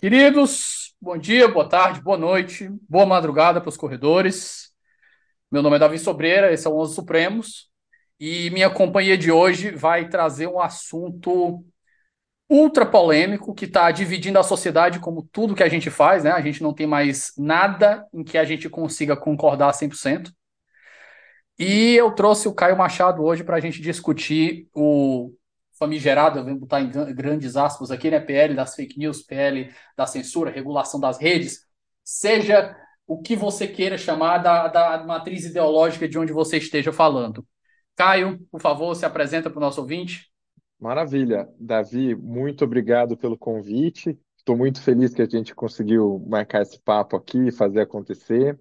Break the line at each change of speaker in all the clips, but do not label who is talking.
Queridos, bom dia, boa tarde, boa noite, boa madrugada para os corredores. Meu nome é Davi Sobreira, esse é o Onze Supremos, e minha companhia de hoje vai trazer um assunto ultra polêmico que está dividindo a sociedade como tudo que a gente faz, né? A gente não tem mais nada em que a gente consiga concordar 100%. E eu trouxe o Caio Machado hoje para a gente discutir o famigerado, vou botar em grandes aspas aqui, né? PL das fake news, PL da censura, regulação das redes, seja o que você queira chamar da, da matriz ideológica de onde você esteja falando. Caio, por favor, se apresenta para o nosso ouvinte.
Maravilha. Davi, muito obrigado pelo convite. Estou muito feliz que a gente conseguiu marcar esse papo aqui e fazer acontecer.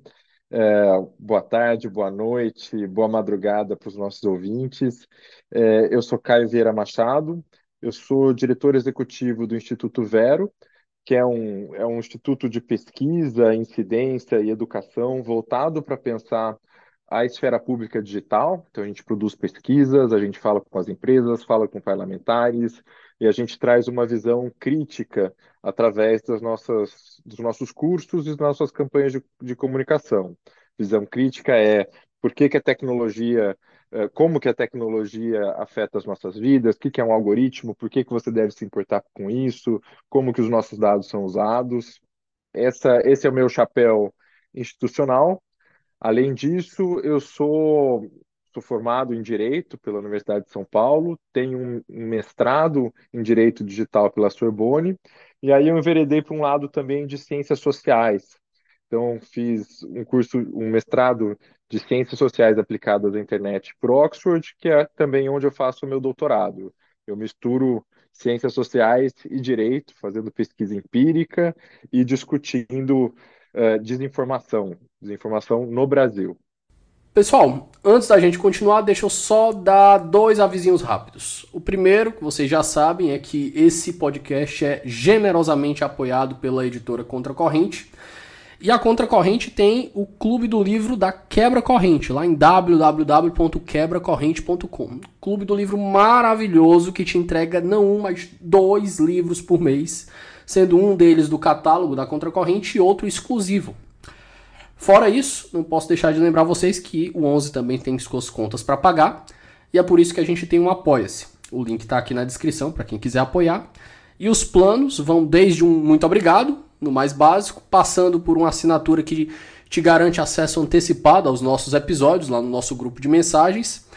É, boa tarde, boa noite, boa madrugada para os nossos ouvintes. É, eu sou Caio Vieira Machado, eu sou diretor executivo do Instituto Vero, que é um, é um instituto de pesquisa, incidência e educação voltado para pensar a esfera pública digital. Então, a gente produz pesquisas, a gente fala com as empresas, fala com parlamentares, e a gente traz uma visão crítica através das nossas, dos nossos cursos e das nossas campanhas de, de comunicação. Visão crítica é por que, que a tecnologia, como que a tecnologia afeta as nossas vidas, o que, que é um algoritmo, por que, que você deve se importar com isso, como que os nossos dados são usados. Essa, esse é o meu chapéu institucional. Além disso, eu sou sou formado em Direito pela Universidade de São Paulo, tenho um, mestrado em Direito Digital pela Sorbonne, e aí eu enveredei para um lado também de Ciências Sociais. Então, fiz um curso, um mestrado de Ciências Sociais aplicadas à internet por Oxford, que é também onde eu faço o meu doutorado. Eu misturo ciências sociais e direito, fazendo pesquisa empírica e discutindo uh, desinformação, desinformação no Brasil.
Pessoal, antes da gente continuar, deixa eu só dar dois avisinhos rápidos. O primeiro, que vocês já sabem, é que esse podcast é generosamente apoiado pela editora Contracorrente. E a Contracorrente tem o Clube do Livro da Quebra Corrente, lá em www.quebracorrente.com. Clube do Livro maravilhoso que te entrega não um, mas dois livros por mês, sendo um deles do catálogo da Contracorrente e outro exclusivo. Fora isso, não posso deixar de lembrar vocês que o 11 também tem suas contas para pagar, e é por isso que a gente tem um Apoia-se. O link está aqui na descrição para quem quiser apoiar. E os planos vão desde um muito obrigado, no mais básico, passando por uma assinatura que te garante acesso antecipado aos nossos episódios lá no nosso grupo de mensagens.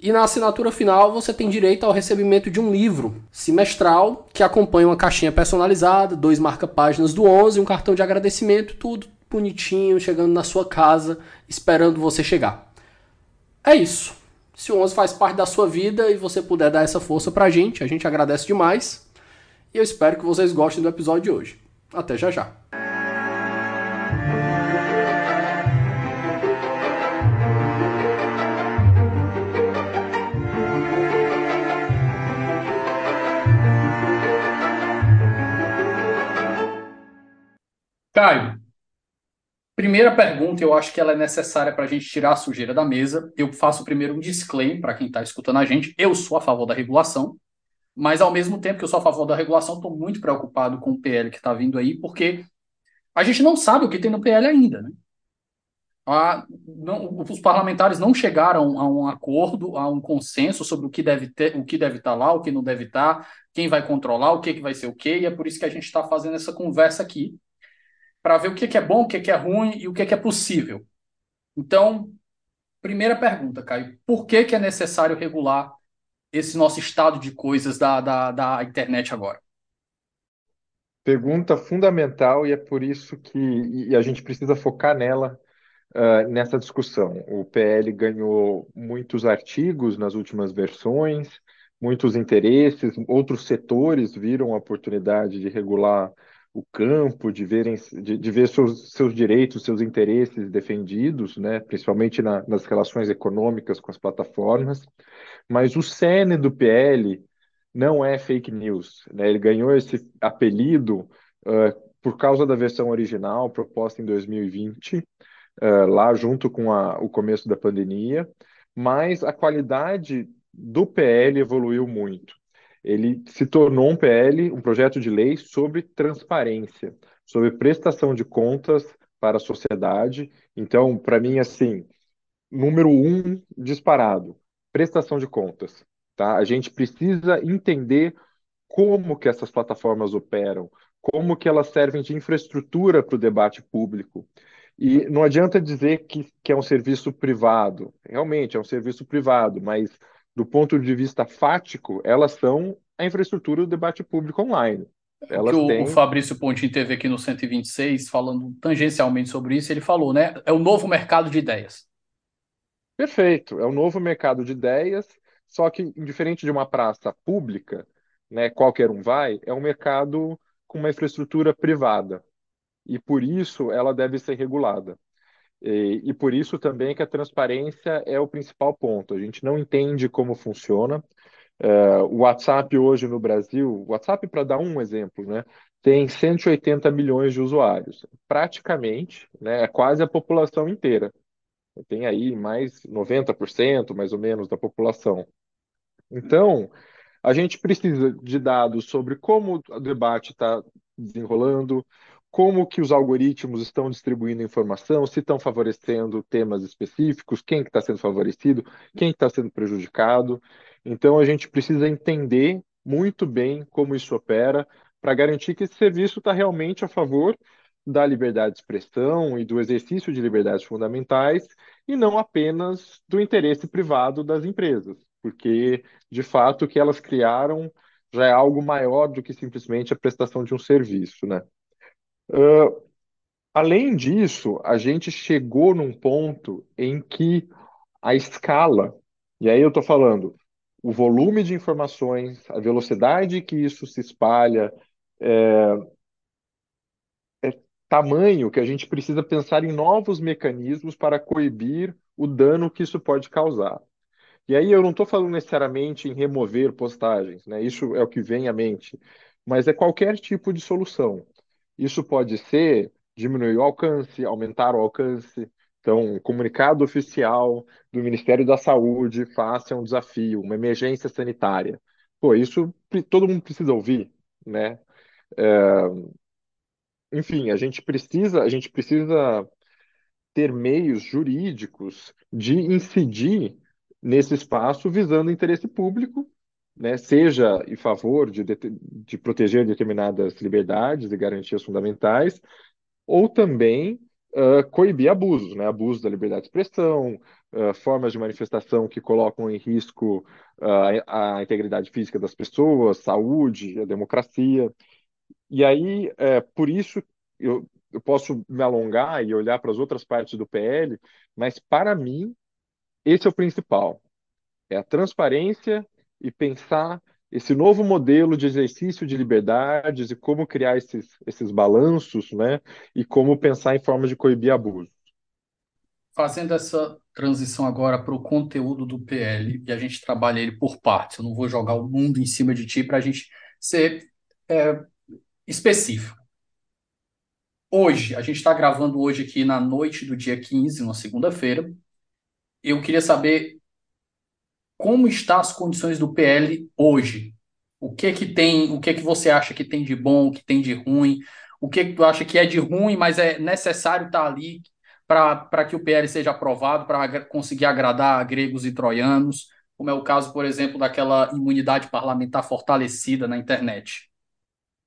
E na assinatura final você tem direito ao recebimento de um livro semestral que acompanha uma caixinha personalizada, dois marca-páginas do 11, um cartão de agradecimento, tudo bonitinho, chegando na sua casa, esperando você chegar. É isso. Se o 11 faz parte da sua vida e você puder dar essa força pra gente, a gente agradece demais. E eu espero que vocês gostem do episódio de hoje. Até já já. Caio, Primeira pergunta, eu acho que ela é necessária para a gente tirar a sujeira da mesa. Eu faço primeiro um disclaimer para quem está escutando a gente. Eu sou a favor da regulação, mas ao mesmo tempo que eu sou a favor da regulação, estou muito preocupado com o PL que está vindo aí, porque a gente não sabe o que tem no PL ainda. Né? A, não, os parlamentares não chegaram a um acordo, a um consenso sobre o que deve ter, o que deve estar tá lá, o que não deve estar, tá, quem vai controlar, o que, que vai ser o quê, e é por isso que a gente está fazendo essa conversa aqui para ver o que, que é bom, o que, que é ruim e o que, que é possível. Então, primeira pergunta, Caio, por que, que é necessário regular esse nosso estado de coisas da, da, da internet agora?
Pergunta fundamental e é por isso que a gente precisa focar nela uh, nessa discussão. O PL ganhou muitos artigos nas últimas versões, muitos interesses, outros setores viram a oportunidade de regular o campo, de, verem, de, de ver seus, seus direitos, seus interesses defendidos, né, principalmente na, nas relações econômicas com as plataformas. Mas o cerne do PL não é fake news. Né? Ele ganhou esse apelido uh, por causa da versão original proposta em 2020, uh, lá junto com a, o começo da pandemia, mas a qualidade do PL evoluiu muito. Ele se tornou um PL, um projeto de lei sobre transparência, sobre prestação de contas para a sociedade. Então, para mim, assim, número um disparado, prestação de contas. Tá? A gente precisa entender como que essas plataformas operam, como que elas servem de infraestrutura para o debate público. E não adianta dizer que, que é um serviço privado. Realmente é um serviço privado, mas do ponto de vista fático, elas são a infraestrutura do debate público online.
Elas o, têm... o Fabrício Pontin teve aqui no 126, falando tangencialmente sobre isso, ele falou, né? É o novo mercado de ideias.
Perfeito, é o novo mercado de ideias, só que, diferente de uma praça pública, né, qualquer um vai, é um mercado com uma infraestrutura privada. E por isso ela deve ser regulada. E, e, por isso também que a transparência é o principal ponto. A gente não entende como funciona. Uh, o WhatsApp hoje no Brasil, WhatsApp, para dar um exemplo, né, tem 180 milhões de usuários. Praticamente, né, é quase a população inteira. Tem aí mais 90%, mais ou menos, da população. Então, a gente precisa de dados sobre como o debate está desenrolando, como que os algoritmos estão distribuindo informação, se estão favorecendo temas específicos, quem está que tá sendo favorecido, quem está sendo prejudicado. Então, a gente precisa entender muito bem como isso opera para garantir que esse serviço está realmente a favor da liberdade de expressão e do exercício de liberdades fundamentais e não apenas do interesse privado das empresas, porque, de fato, o que elas criaram já é algo maior do que simplesmente a prestação de um serviço, né? Além disso, a gente chegou num ponto em que a escala, e aí eu estou falando, o volume de informações, a velocidade que isso se espalha, é, tamanho que a gente precisa pensar em novos mecanismos para coibir o dano que isso pode causar. E aí eu não estou falando necessariamente em remover postagens, né? Isso é o que vem à mente, mas é qualquer tipo de solução. Isso pode ser diminuir o alcance, aumentar o alcance. Então, comunicado oficial do Ministério da Saúde face a um desafio, uma emergência sanitária. Pô, isso todo mundo precisa ouvir, né? É, enfim, a gente precisa, a gente precisa ter meios jurídicos de incidir nesse espaço visando interesse público, né, seja em favor de, de proteger determinadas liberdades e garantias fundamentais, ou também uh, coibir abusos, né, abuso da liberdade de expressão, uh, formas de manifestação que colocam em risco uh, a integridade física das pessoas, saúde, a democracia. E aí, é, por isso, eu, eu posso me alongar e olhar para as outras partes do PL, mas para mim, esse é o principal. É a transparência e pensar esse novo modelo de exercício de liberdades e como criar esses, esses balanços, né? E como pensar em formas de coibir abuso.
Fazendo essa transição agora para o conteúdo do PL, e a gente trabalha ele por partes, eu não vou jogar o mundo em cima de ti para a gente ser é, específico. Hoje, a gente está gravando hoje aqui na noite do dia 15, uma segunda-feira. Eu queria saber como estão as condições do PL hoje. O que que tem, o que que você acha que tem de bom, o que tem de ruim, o que que tu acha que é de ruim, mas é necessário estar tá ali para que o PL seja aprovado, para conseguir agradar gregos e troianos, como é o caso, por exemplo, daquela imunidade parlamentar fortalecida na internet.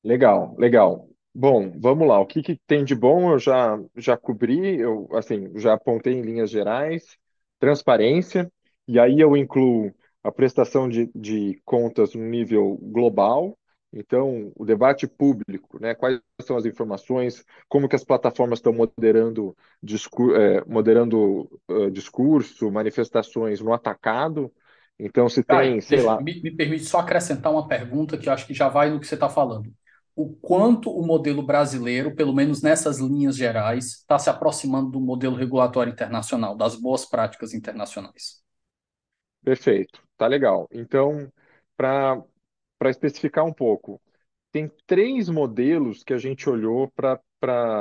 Legal, legal. Bom, vamos lá. O que, que tem de bom eu já, já cobri, eu assim, já apontei em linhas gerais, transparência, e aí eu incluo a prestação de, de contas no nível global, então o debate público, né? Quais são as informações, como que as plataformas estão moderando, discur é, moderando uh, discurso, manifestações no atacado. Então, se tem, sei
deixa,
lá.
Me, me permite só acrescentar uma pergunta que eu acho que já vai no que você está falando
o quanto o modelo brasileiro, pelo menos nessas linhas gerais, está se aproximando do modelo regulatório internacional, das boas práticas internacionais.
Perfeito, tá legal. Então, para para especificar um pouco, tem três modelos que a gente olhou para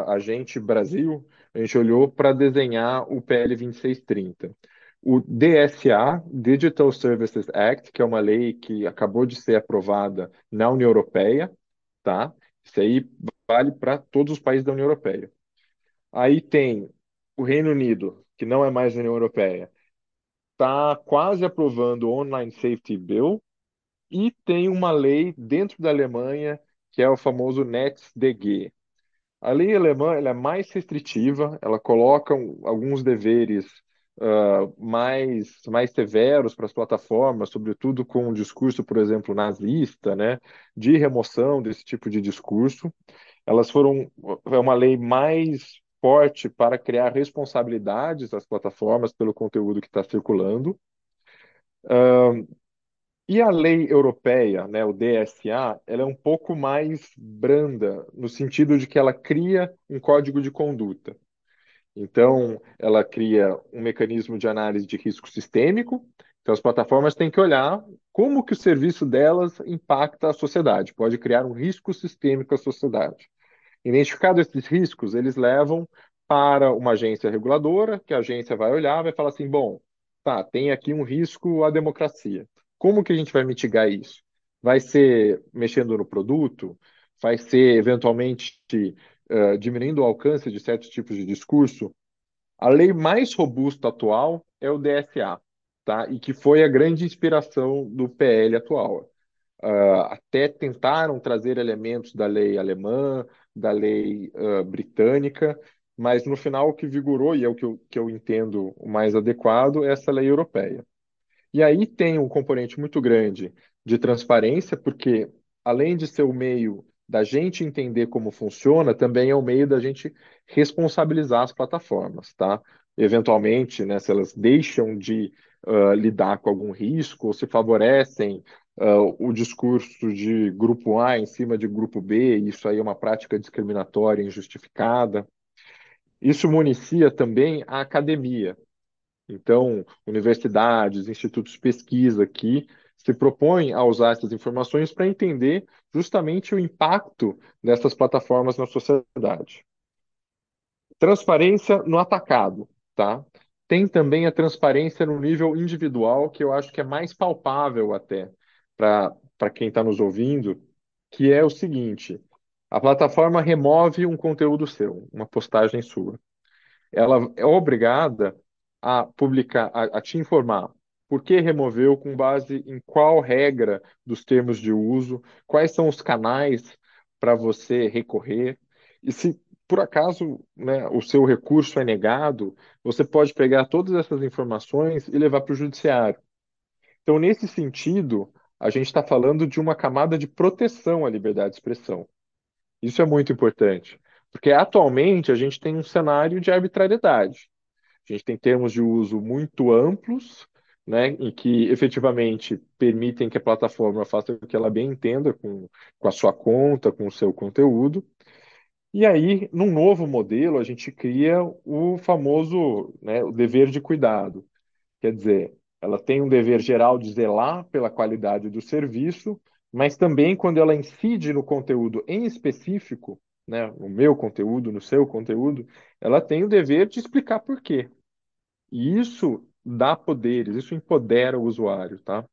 a gente, Brasil, a gente olhou para desenhar o PL 2630. O DSA, Digital Services Act, que é uma lei que acabou de ser aprovada na União Europeia, tá? Isso aí vale para todos os países da União Europeia. Aí tem o Reino Unido, que não é mais União Europeia, está quase aprovando o Online Safety Bill, e tem uma lei dentro da Alemanha, que é o famoso NetzDG. A lei alemã é mais restritiva, ela coloca alguns deveres uh, mais, mais severos para as plataformas, sobretudo com um discurso, por exemplo, nazista, né, de remoção desse tipo de discurso. Elas foram é uma lei mais forte para criar responsabilidades às plataformas pelo conteúdo que está circulando. E a lei europeia, né, o DSA, ela é um pouco mais branda, no sentido de que ela cria um código de conduta. Então, ela cria um mecanismo de análise de risco sistêmico. Então, as plataformas têm que olhar como que o serviço delas impacta a sociedade, pode criar um risco sistêmico à sociedade. Identificados esses riscos, eles levam para uma agência reguladora, que a agência vai olhar, vai falar assim, bom, tá, tem aqui um risco à democracia. Como que a gente vai mitigar isso? Vai ser mexendo no produto? Vai ser eventualmente uh, diminuindo o alcance de certos tipos de discurso? A lei mais robusta atual é o DSA, tá? E que foi a grande inspiração do PL atual. Uh, até tentaram trazer elementos da lei alemã, da lei uh, britânica, mas no final o que vigorou, e é o que eu, que eu entendo o mais adequado, é essa lei europeia. E aí tem um componente muito grande de transparência, porque além de ser o meio da gente entender como funciona, também é o meio da gente responsabilizar as plataformas, tá? Eventualmente, né, se elas deixam de uh, lidar com algum risco ou se favorecem uh, o discurso de grupo A em cima de grupo B, isso aí é uma prática discriminatória injustificada. Isso municia também a academia, então, universidades, institutos de pesquisa aqui se propõem a usar essas informações para entender justamente o impacto dessas plataformas na sociedade. Transparência no atacado, tá? Tem também a transparência no nível individual, que eu acho que é mais palpável até para quem está nos ouvindo, que é o seguinte: a plataforma remove um conteúdo seu, uma postagem sua. Ela é obrigada a publicar, a, a te informar por que removeu, com base em qual regra dos termos de uso, quais são os canais para você recorrer. E se por acaso né, o seu recurso é negado, você pode pegar todas essas informações e levar para o judiciário. Então, nesse sentido, a gente está falando de uma camada de proteção à liberdade de expressão. Isso é muito importante, porque atualmente a gente tem um cenário de arbitrariedade. A gente tem termos de uso muito amplos, né, em que efetivamente permitem que a plataforma faça o que ela bem entenda com, com a sua conta, com o seu conteúdo. E aí, num novo modelo, a gente cria o famoso, né, o dever de cuidado. Quer dizer, ela tem um dever geral de zelar pela qualidade do serviço, mas também quando ela incide no conteúdo em específico, né, no meu conteúdo, no seu conteúdo, ela tem o dever de explicar por quê. E isso dá poderes, isso empodera o usuário, tá?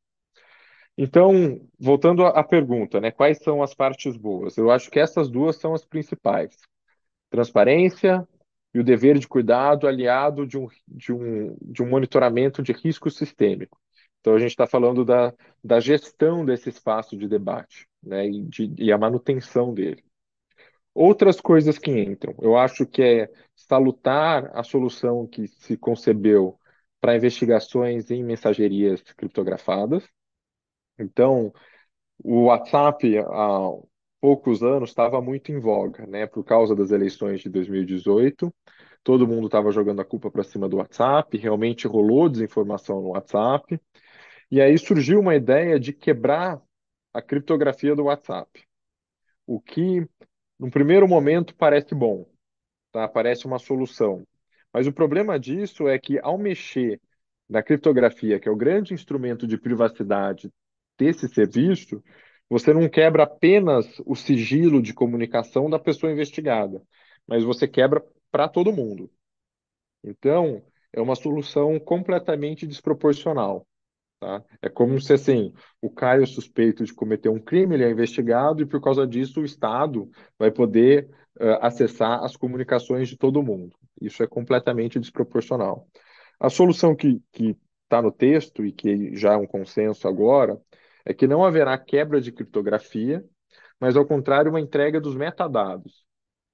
Então, voltando à pergunta, né, quais são as partes boas? Eu acho que essas duas são as principais. Transparência e o dever de cuidado aliado de um, de um, de um monitoramento de risco sistêmico. Então, a gente está falando da, da gestão desse espaço de debate né, e, de, e a manutenção dele. Outras coisas que entram. Eu acho que é salutar a solução que se concebeu para investigações em mensagerias criptografadas. Então, o WhatsApp, poucos anos, estava muito em voga, né, por causa das eleições de 2018. Todo mundo estava jogando a culpa para cima do WhatsApp, realmente rolou desinformação no WhatsApp. E aí surgiu uma ideia de quebrar a criptografia do WhatsApp. o que, no primeiro momento, parece bom, tá? Parece uma solução. Mas o problema disso é que, ao mexer na criptografia, que é o grande instrumento de privacidade desse serviço, você não quebra apenas o sigilo de comunicação da pessoa investigada, mas você quebra para todo mundo. Então, é uma solução completamente desproporcional. Tá? É como se assim, o Caio suspeito de cometer um crime, ele é investigado e por causa disso o Estado vai poder uh, acessar as comunicações de todo mundo. Isso é completamente desproporcional. A solução que está no texto e que já é um consenso agora é que não haverá quebra de criptografia, mas ao contrário uma entrega dos metadados.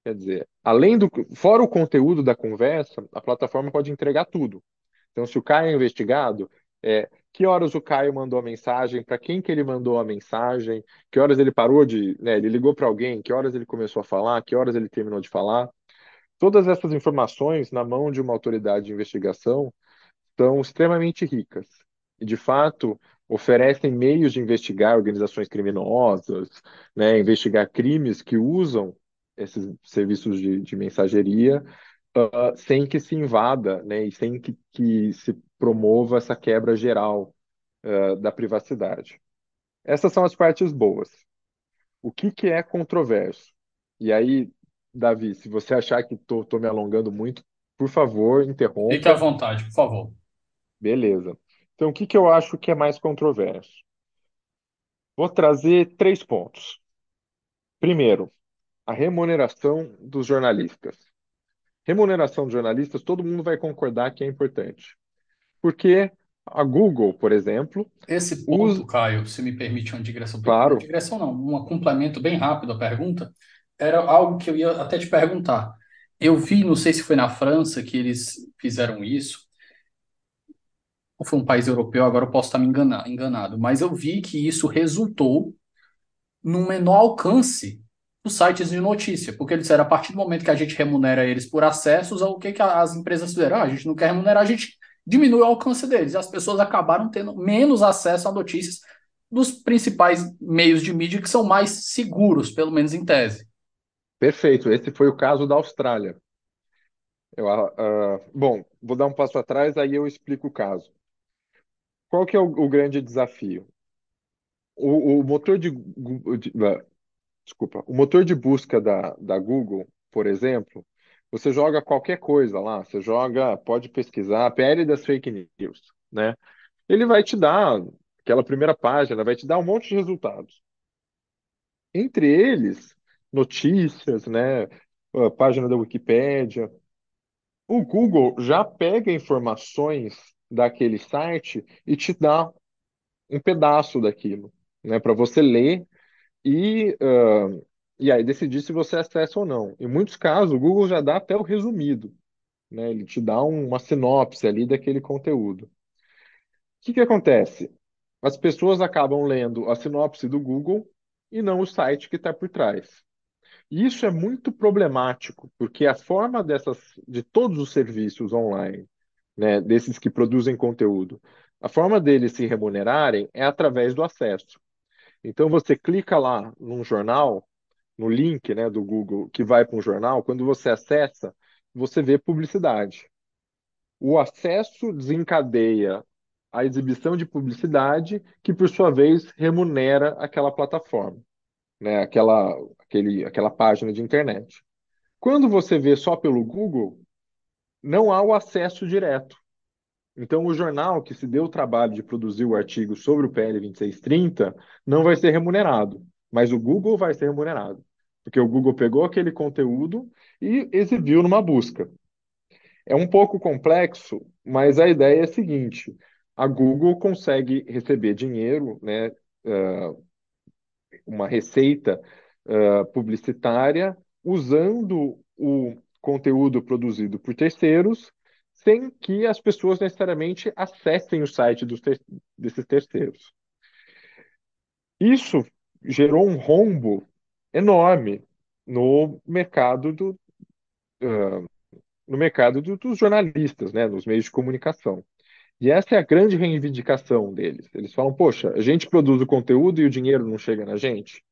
Quer dizer, além do, fora o conteúdo da conversa, a plataforma pode entregar tudo. Então, se o Caio é investigado, é, que horas o Caio mandou a mensagem, para quem que ele mandou a mensagem, que horas ele parou de, né, ele ligou para alguém, que horas ele começou a falar, que horas ele terminou de falar. Todas essas informações na mão de uma autoridade de investigação são extremamente ricas e, de fato, oferecem meios de investigar organizações criminosas, né, investigar crimes que usam esses serviços de, de mensageria uh, sem que se invada, né, e sem que, que se promova essa quebra geral uh, da privacidade. Essas são as partes boas. O que, que é controverso? E aí, Davi, se você achar que estou me alongando muito, por favor, interrompa.
Fique à vontade, por favor.
Beleza. Então, o que, que eu acho que é mais controverso? Vou trazer três pontos. Primeiro, a remuneração dos jornalistas. Remuneração dos jornalistas, todo mundo vai concordar que é importante. Porque a Google, por exemplo.
Esse ponto, usa... Caio, se me permite uma digressão.
Claro.
Uma digressão não, um complemento bem rápido à pergunta. Era algo que eu ia até te perguntar. Eu vi, não sei se foi na França que eles fizeram isso, ou foi um país europeu, agora eu posso estar me enganar, enganado, mas eu vi que isso resultou num menor alcance dos sites de notícia, porque eles disseram, a partir do momento que a gente remunera eles por acessos, o que, que as empresas fizeram? Ah, a gente não quer remunerar, a gente diminui o alcance deles. E as pessoas acabaram tendo menos acesso a notícias dos principais meios de mídia que são mais seguros, pelo menos em tese.
Perfeito. Esse foi o caso da Austrália. Eu, uh, bom, vou dar um passo atrás, aí eu explico o caso. Qual que é o, o grande desafio? O, o motor de, de, desculpa, o motor de busca da, da Google, por exemplo, você joga qualquer coisa lá, você joga, pode pesquisar, PL das fake news, né? Ele vai te dar aquela primeira página, vai te dar um monte de resultados. Entre eles, notícias, né? A página da Wikipédia. O Google já pega informações daquele site e te dá um pedaço daquilo, né? Para você ler e, uh, e aí decidir se você acessa ou não. Em muitos casos, o Google já dá até o resumido, né? Ele te dá uma sinopse ali daquele conteúdo. O que que acontece? As pessoas acabam lendo a sinopse do Google e não o site que está por trás. E isso é muito problemático, porque a forma dessas, de todos os serviços online, né, desses que produzem conteúdo, a forma deles se remunerarem é através do acesso. Então você clica lá num jornal, no link, né, do Google que vai para um jornal, quando você acessa, você vê publicidade. O acesso desencadeia a exibição de publicidade, que por sua vez remunera aquela plataforma, né, aquela, aquele, aquela página de internet. Quando você vê só pelo Google, não há o acesso direto. Então, o jornal que se deu o trabalho de produzir o artigo sobre o PL 2630 não vai ser remunerado, mas o Google vai ser remunerado, porque o Google pegou aquele conteúdo e exibiu numa busca. É um pouco complexo, mas a ideia é a seguinte: a Google consegue receber dinheiro, né, uh, uma receita uh, publicitária, usando o conteúdo produzido por terceiros sem que as pessoas necessariamente acessem o site ter desses terceiros. Isso gerou um rombo enorme no mercado do, uh, no mercado do, dos jornalistas, né, nos meios de comunicação. E essa é a grande reivindicação deles. Eles falam: poxa, a gente produz o conteúdo e o dinheiro não chega na gente.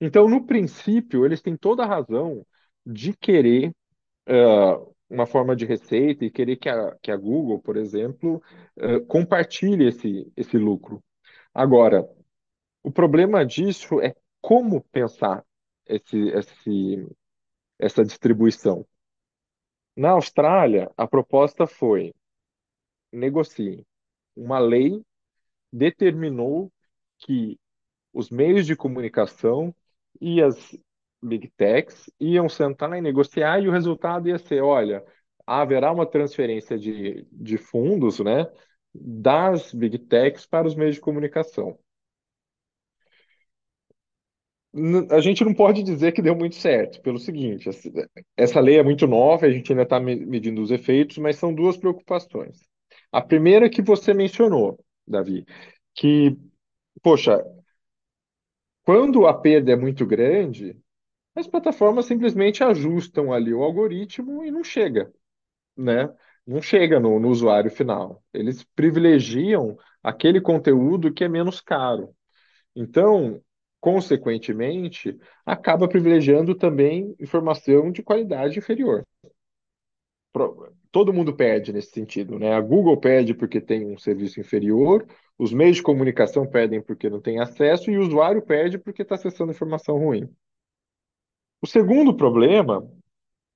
Então, no princípio, eles têm toda a razão de querer uh, uma forma de receita e querer que a, que a Google, por exemplo, uh, compartilhe esse, esse lucro. Agora, o problema disso é como pensar esse, esse, essa distribuição. Na Austrália, a proposta foi negocie. Uma lei determinou que os meios de comunicação e as big techs iam sentar e negociar e o resultado ia ser, olha, haverá uma transferência de, de fundos, né, das big techs para os meios de comunicação. A gente não pode dizer que deu muito certo, pelo seguinte, essa lei é muito nova, a gente ainda está medindo os efeitos, mas são duas preocupações. A primeira que você mencionou, Davi, que, poxa, quando a perda é muito grande, as plataformas simplesmente ajustam ali o algoritmo e não chega, né? Não chega no, no usuário final. Eles privilegiam aquele conteúdo que é menos caro. Então, consequentemente, acaba privilegiando também informação de qualidade inferior. Todo mundo perde nesse sentido, né? A Google perde porque tem um serviço inferior, os meios de comunicação perdem porque não tem acesso e o usuário perde porque está acessando informação ruim. O segundo problema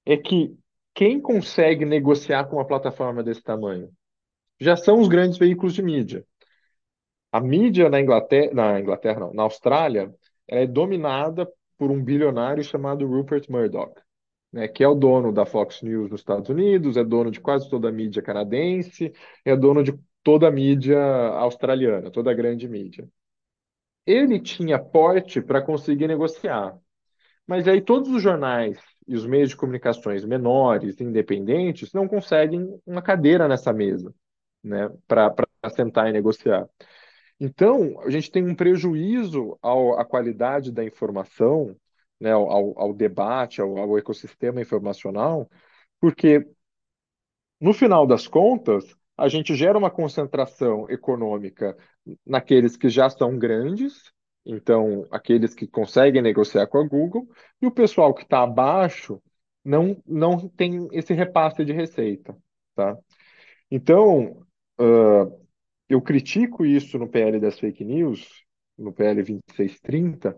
é que quem consegue negociar com uma plataforma desse tamanho? Já são os grandes veículos de mídia. A mídia na Inglaterra, na Inglaterra não, na Austrália, é dominada por um bilionário chamado Rupert Murdoch, né, que é o dono da Fox News nos Estados Unidos, é dono de quase toda a mídia canadense, é dono de toda a mídia australiana, toda a grande mídia. Ele tinha porte para conseguir negociar. Mas aí todos os jornais e os meios de comunicações menores, independentes, não conseguem uma cadeira nessa mesa, né, para sentar e negociar. Então, a gente tem um prejuízo ao, à qualidade da informação, né, ao, ao debate, ao, ao ecossistema informacional, porque, no final das contas, a gente gera uma concentração econômica naqueles que já são grandes, então, aqueles que conseguem negociar com a Google, e o pessoal que está abaixo não, não tem esse repasse de receita. Tá? Então, uh, eu critico isso no PL das fake news, no PL 2630,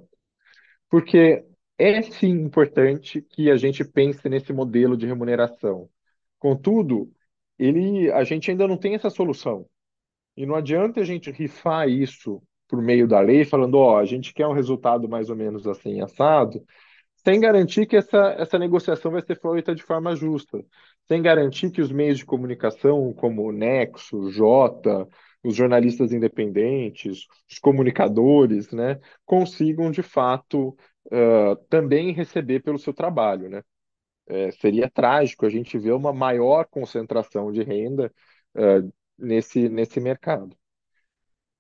porque é sim importante que a gente pense nesse modelo de remuneração. Contudo, ele, a gente ainda não tem essa solução. E não adianta a gente rifar isso por meio da lei, falando, ó, a gente quer um resultado mais ou menos assim, assado, sem garantir que essa, essa negociação vai ser feita de forma justa, sem garantir que os meios de comunicação, como o Nexo, Jota, os jornalistas independentes, os comunicadores, né, consigam de fato uh, também receber pelo seu trabalho, né? É, seria trágico a gente ver uma maior concentração de renda uh, nesse, nesse mercado.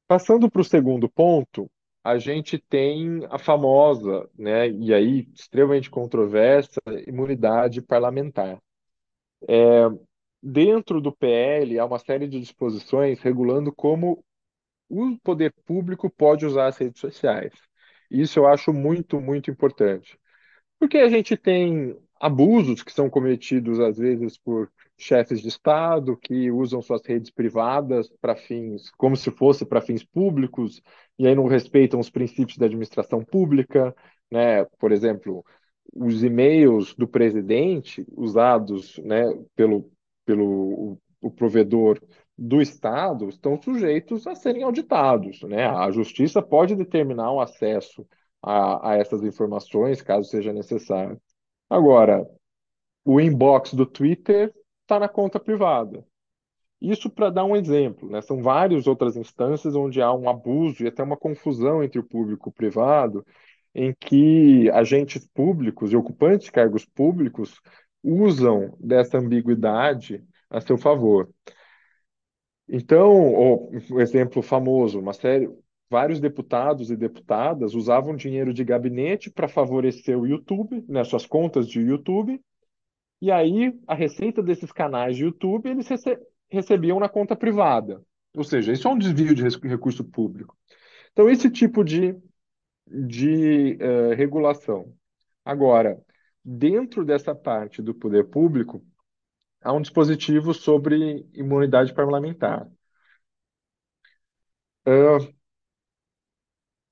Passando para o segundo ponto, a gente tem a famosa, né, e aí extremamente controversa, imunidade parlamentar. É, dentro do PL, há uma série de disposições regulando como o poder público pode usar as redes sociais. Isso eu acho muito, muito importante. Porque a gente tem abusos que são cometidos, às vezes, por chefes de Estado que usam suas redes privadas para fins, como se fosse para fins públicos, e aí não respeitam os princípios da administração pública, né? Por exemplo, os e-mails do presidente usados, né, pelo, pelo o, provedor do Estado estão sujeitos a serem auditados, né? A justiça pode determinar o acesso a, a essas informações, caso seja necessário. Agora, o inbox do Twitter está na conta privada. Isso para dar um exemplo, né? São várias outras instâncias onde há um abuso e até uma confusão entre o público e o privado, em que agentes públicos e ocupantes de cargos públicos usam dessa ambiguidade a seu favor. Então, um exemplo famoso, uma série, vários deputados e deputadas usavam dinheiro de gabinete para favorecer o YouTube, né, suas contas de YouTube, e aí, a receita desses canais de YouTube, eles rece recebiam na conta privada. Ou seja, isso é um desvio de recurso público. Então, esse tipo de de uh, regulação. Agora, dentro dessa parte do poder público, há um dispositivo sobre imunidade parlamentar. Uh,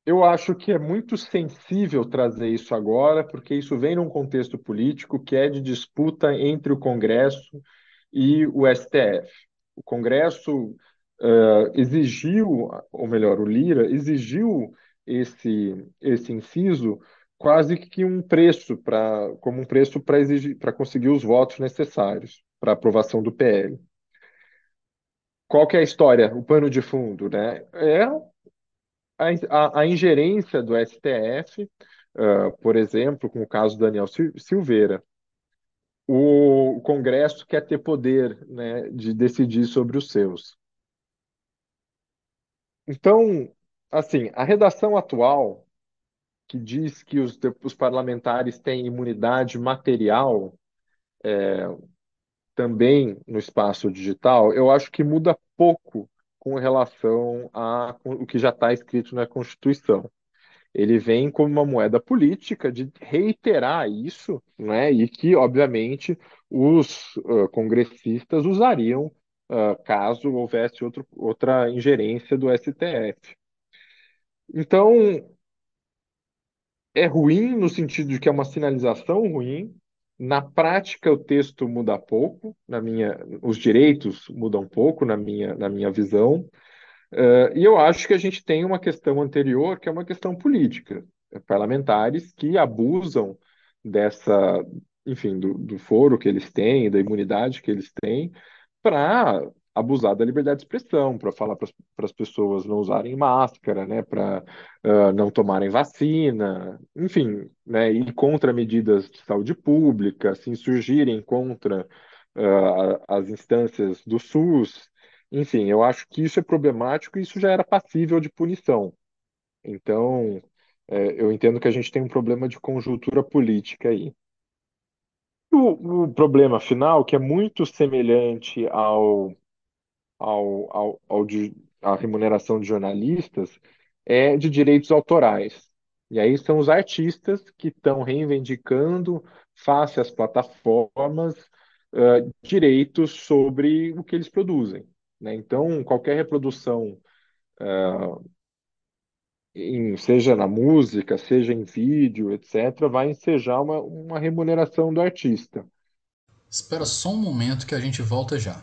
eu acho que é muito sensível trazer isso agora, porque isso vem num contexto político que é de disputa entre o Congresso e o STF. O Congresso uh, exigiu, ou melhor, o Lira exigiu esse, esse inciso quase que um preço para como um preço para exigir para conseguir os votos necessários para aprovação do PL. Qual que é a história, o pano de fundo, né? É a, a, a ingerência do STF, uh, por exemplo, com o caso Daniel Silveira. O Congresso quer ter poder né, de decidir sobre os seus. Então, assim, a redação atual, que diz que os, os parlamentares têm imunidade material é, também no espaço digital, eu acho que muda pouco com relação a o que já está escrito na Constituição. Ele vem como uma moeda política de reiterar isso, né, e que, obviamente, os uh, congressistas usariam uh, caso houvesse outro, outra ingerência do STF. Então, é ruim no sentido de que é uma sinalização ruim. Na prática, o texto muda pouco, na minha, os direitos mudam pouco na minha, na minha visão. Uh, e eu acho que a gente tem uma questão anterior, que é uma questão política. Parlamentares que abusam dessa, enfim, do, do foro que eles têm, da imunidade que eles têm, para abusar da liberdade de expressão, para falar para as pessoas não usarem máscara, né, para uh, não tomarem vacina, enfim, né, ir contra medidas de saúde pública, se insurgirem contra uh, as instâncias do SUS. Enfim, eu acho que isso é problemático e isso já era passível de punição. Então, é, eu entendo que a gente tem um problema de conjuntura política aí. O, o problema final, que é muito semelhante ao ao, ao, ao de, à remuneração de jornalistas é de direitos autorais. E aí são os artistas que estão reivindicando, face às plataformas, uh, direitos sobre o que eles produzem. Né? Então, qualquer reprodução, uh, em, seja na música, seja em vídeo, etc., vai ensejar uma, uma remuneração do artista.
Espera só um momento que a gente volta já.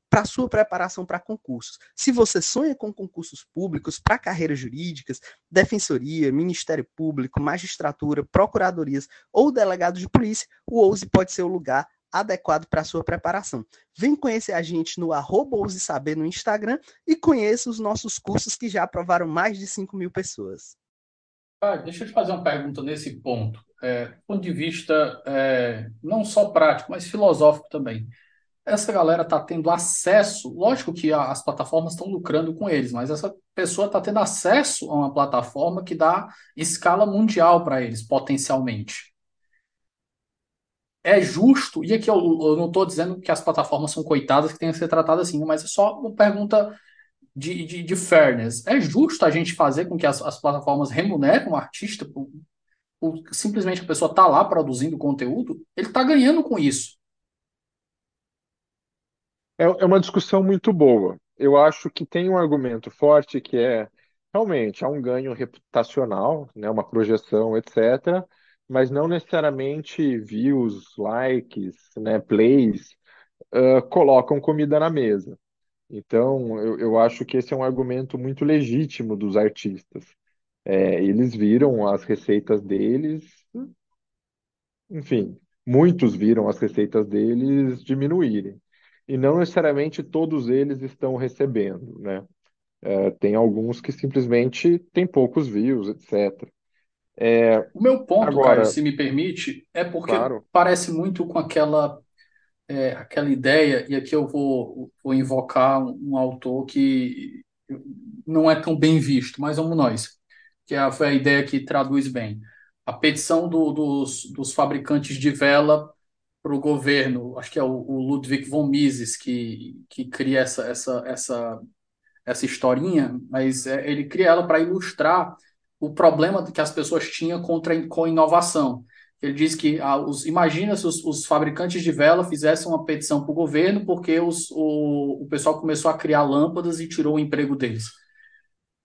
para sua preparação para concursos. Se você sonha com concursos públicos para carreiras jurídicas, defensoria, Ministério Público, magistratura, procuradorias ou delegado de polícia, o OUSE pode ser o lugar adequado para sua preparação. Vem conhecer a gente no arroba Saber no Instagram e conheça os nossos cursos que já aprovaram mais de 5 mil pessoas.
Ah, deixa eu te fazer uma pergunta nesse ponto. É, do ponto de vista é, não só prático, mas filosófico também essa galera está tendo acesso, lógico que as plataformas estão lucrando com eles, mas essa pessoa está tendo acesso a uma plataforma que dá escala mundial para eles, potencialmente. É justo, e aqui eu, eu não estou dizendo que as plataformas são coitadas que tenham que ser tratadas assim, mas é só uma pergunta de, de, de fairness. É justo a gente fazer com que as, as plataformas remunerem o artista por, por simplesmente a pessoa está lá produzindo conteúdo? Ele está ganhando com isso.
É, é uma discussão muito boa. Eu acho que tem um argumento forte que é realmente há um ganho reputacional, né, uma projeção, etc., mas não necessariamente views, likes, né, plays uh, colocam comida na mesa. Então, eu, eu acho que esse é um argumento muito legítimo dos artistas. É, eles viram as receitas deles, enfim, muitos viram as receitas deles diminuírem e não necessariamente todos eles estão recebendo, né? É, tem alguns que simplesmente têm poucos views, etc.
O meu ponto,
Agora,
se me permite, é porque
claro,
parece muito com aquela, é, aquela ideia, e aqui eu vou, vou invocar um, um autor que não é tão bem visto, mas vamos nós, que é a, foi a ideia que traduz bem. A petição do- dos, dos fabricantes de vela para o governo, acho que é o, o Ludwig von Mises que, que cria essa, essa, essa essa historinha, mas é, ele cria ela para ilustrar o problema que as pessoas tinham contra, com inovação. Ele diz que, ah, os, imagina se os, os fabricantes de vela fizessem uma petição para o governo porque os, o, o pessoal começou a criar lâmpadas e tirou o emprego deles.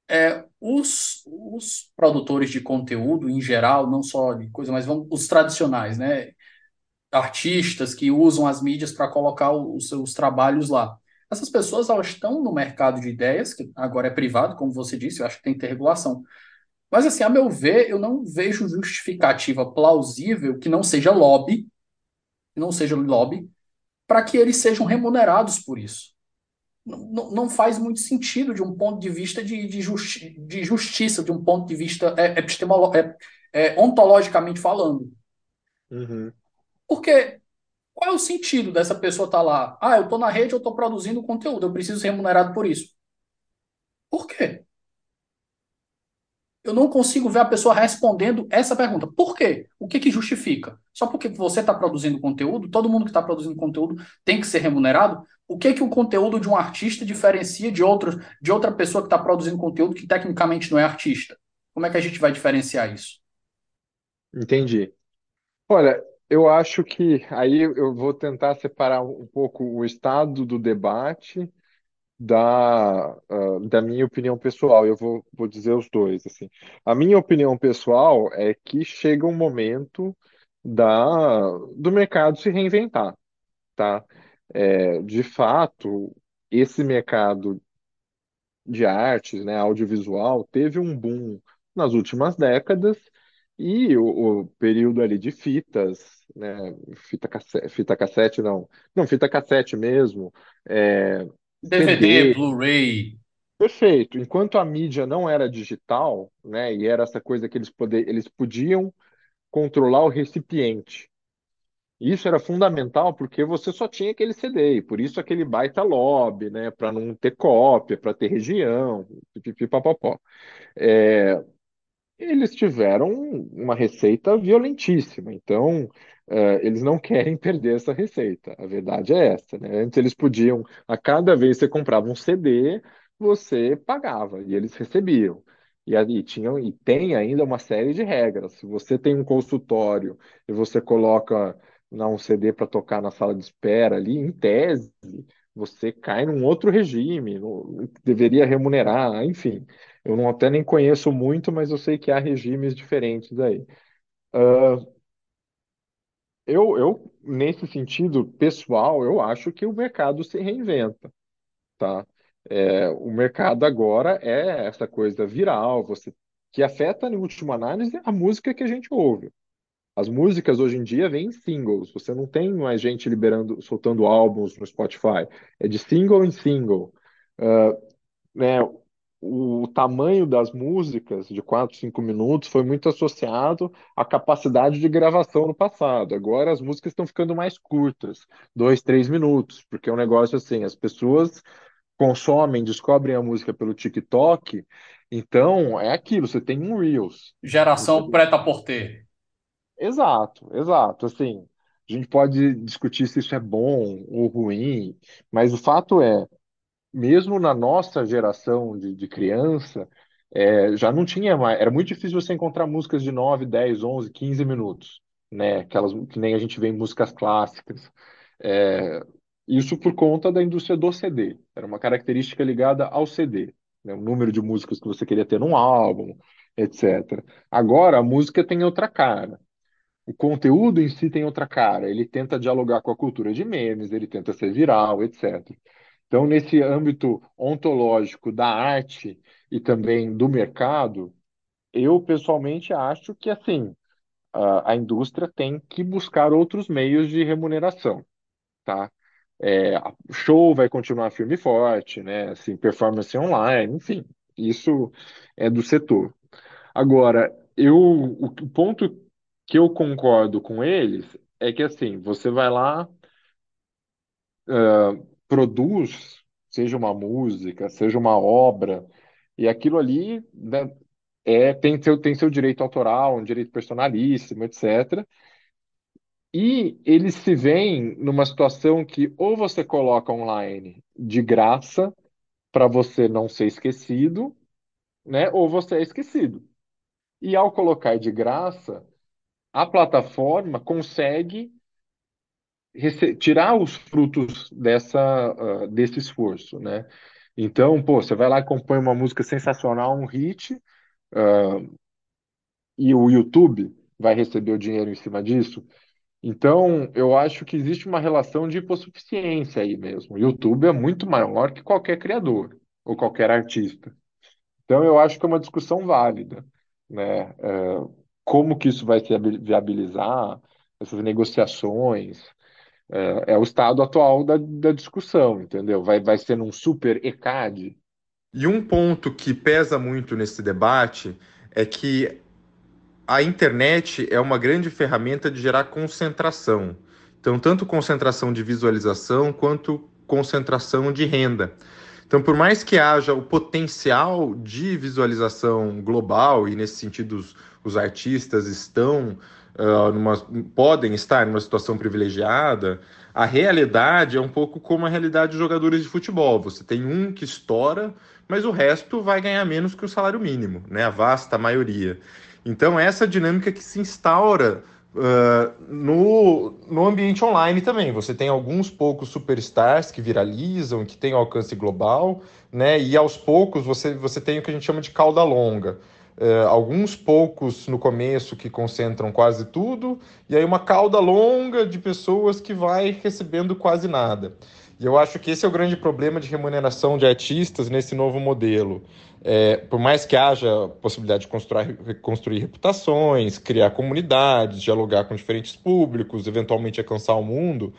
É, os, os produtores de conteúdo, em geral, não só de coisa, mas vamos, os tradicionais, né? Artistas que usam as mídias para colocar os seus trabalhos lá. Essas pessoas elas estão no mercado de ideias, que agora é privado, como você disse, eu acho que tem que ter regulação. Mas, assim, a meu ver, eu não vejo justificativa plausível que não seja lobby, que não seja lobby, para que eles sejam remunerados por isso. Não, não, faz muito sentido de um ponto de vista de, de, justi de justiça, de um ponto de vista é, é, é, ontologicamente falando.
uhum,
Porque qual é o sentido dessa pessoa estar lá? Ah, eu estou na rede, eu estou produzindo conteúdo, eu preciso ser remunerado por isso. Por quê? Eu não consigo ver a pessoa respondendo essa pergunta. Por quê? O que que justifica? Só porque você está produzindo conteúdo, todo mundo que está produzindo conteúdo tem que ser remunerado? O que que o conteúdo de um artista diferencia de outro, de outra pessoa que está produzindo conteúdo que tecnicamente não é artista? Como é que a gente vai diferenciar isso?
entendi. Olha, eu acho que aí eu vou tentar separar um pouco o estado do debate da, ah, da minha opinião pessoal. Eu vou, vou dizer os dois, assim. A minha opinião pessoal é que chega um momento da, do mercado se reinventar, tá? É, de fato, esse mercado de artes, né, audiovisual, teve um boom nas últimas décadas e o, o período ali de fitas, né, fita cassete, fita cassete não, não, fita cassete mesmo, é,
DVD, Blu-ray,
perfeito. Enquanto a mídia não era digital, né, e era essa coisa que eles, poder, eles podiam controlar o recipiente. Isso era fundamental porque você só tinha aquele CD, e por isso aquele baita lobby, né, para não ter cópia, para ter região, pipipipopopó. É, eles tiveram uma receita violentíssima, então eh, eles não querem perder essa receita. A verdade é essa, né? Antes eles podiam, a cada vez que você comprava um CD, você pagava e eles recebiam. E aí tinham e tem ainda uma série de regras. Se você tem um consultório e você coloca lá, um CD para tocar na sala de espera ali, em tese, você cai num outro regime, no- deveria remunerar, enfim. Eu não até nem conheço muito, mas eu sei que há regimes diferentes aí. Eu, eu, nesse sentido pessoal, eu acho que o mercado se reinventa, tá? É, o mercado agora é essa coisa viral, você que afeta, em última análise, a música que a gente ouve. As músicas hoje em dia vêm em singles, você não tem mais gente liberando, soltando álbuns no Spotify, é de single em single. Ah, né, o tamanho das músicas, de 4, 5 minutos, foi muito associado à capacidade de gravação no passado. Agora as músicas estão ficando mais curtas, 2, 3 minutos, porque é um negócio assim, as pessoas consomem, descobrem a música pelo TikTok, então é aquilo, você tem um Reels. Você...
geração prêt-à-porter.
Exato, exato, assim, a gente pode discutir se isso é bom ou ruim, mas o fato é mesmo na nossa geração de, de criança, é, já não tinha mais. Era muito difícil você encontrar músicas de 9, 10, 11, 15 minutos, né? Aquelas que nem a gente vê em músicas clássicas. É, isso por conta da indústria do CD. Era uma característica ligada ao CD, né? O número de músicas que você queria ter num álbum, etc. Agora, a música tem outra cara. O conteúdo em si tem outra cara. Ele tenta dialogar com a cultura de memes, ele tenta ser viral, etc. Então, nesse âmbito ontológico da arte e também do mercado, eu pessoalmente acho que assim a, indústria tem que buscar outros meios de remuneração, tá? É, o show vai continuar firme e forte, né? Assim, performance online, enfim, isso é do setor. Agora, eu, o ponto que eu concordo com eles é que assim, você vai lá, uh, produz, seja uma música, seja uma obra, e aquilo ali, né, é, tem, seu, tem seu direito autoral, um direito personalíssimo, etc. E eles se veem numa situação que ou você coloca online de graça para você não ser esquecido, né, ou você é esquecido. E ao colocar de graça, a plataforma consegue tirar os frutos dessa, uh, desse esforço, né? Então, pô, você vai lá e compõe uma música sensacional, um hit, uh, e o YouTube vai receber o dinheiro em cima disso. Então, eu acho que existe uma relação de hipossuficiência aí mesmo. O YouTube é muito maior que qualquer criador ou qualquer artista. Então, eu acho que é uma discussão válida, né? Uh, como que isso vai se viabilizar, essas negociações, é, é o estado atual da, da discussão, entendeu? Vai, vai ser num super ECAD.
E um ponto que pesa muito nesse debate é que a internet é uma grande ferramenta de gerar concentração. Então, tanto concentração de visualização quanto concentração de renda. Então, por mais que haja o potencial de visualização global, e nesse sentido os, os artistas estão uh, numa, podem estar numa situação privilegiada, a realidade é um pouco como a realidade dos jogadores de futebol. Você tem um que estoura, mas o resto vai ganhar menos que o salário mínimo, né? A vasta maioria. Então, essa dinâmica que se instaura uh, no, no ambiente online também. Você tem alguns poucos superstars que viralizam, que têm alcance global, né? E aos poucos você, você tem o que a gente chama de cauda longa. Uh, alguns poucos no começo que concentram quase tudo, e aí uma cauda longa de pessoas que vai recebendo quase nada. E eu acho que esse é o grande problema de remuneração de artistas nesse novo modelo. É, por mais que haja possibilidade de construir, construir reputações, criar comunidades, dialogar com diferentes públicos, eventualmente alcançar o mundo,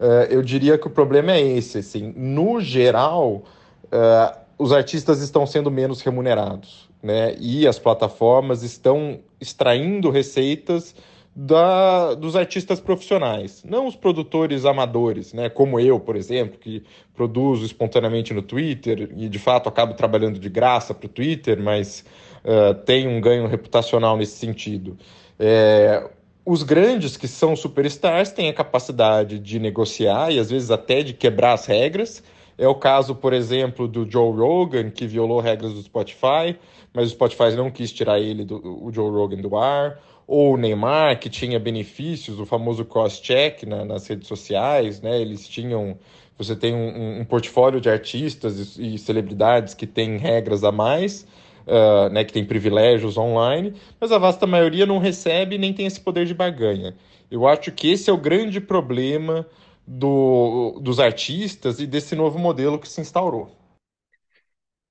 é, eu diria que o problema é esse. Assim, no geral, é, os artistas estão sendo menos remunerados né? E as plataformas estão extraindo receitas da, dos artistas profissionais, não os produtores amadores, né? Como eu, por exemplo, que produzo espontaneamente no Twitter e de fato acabo trabalhando de graça para o Twitter, mas uh, tem um ganho reputacional nesse sentido. É, os grandes que são superstars têm a capacidade de negociar e às vezes até de quebrar as regras. É o caso, por exemplo, do Joe Rogan, que violou regras do Spotify mas o Spotify não quis tirar ele, do, o Joe Rogan, do ar. Ou o Neymar, que tinha benefícios, o famoso cross-check na, nas redes sociais, né? Eles tinham. Você tem um, um portfólio de artistas e, e, celebridades que tem regras a mais, uh, né? Que tem privilégios online, mas a vasta maioria não recebe nem tem esse poder de barganha. Eu acho que esse é o grande problema do, dos artistas e desse novo modelo que se instaurou.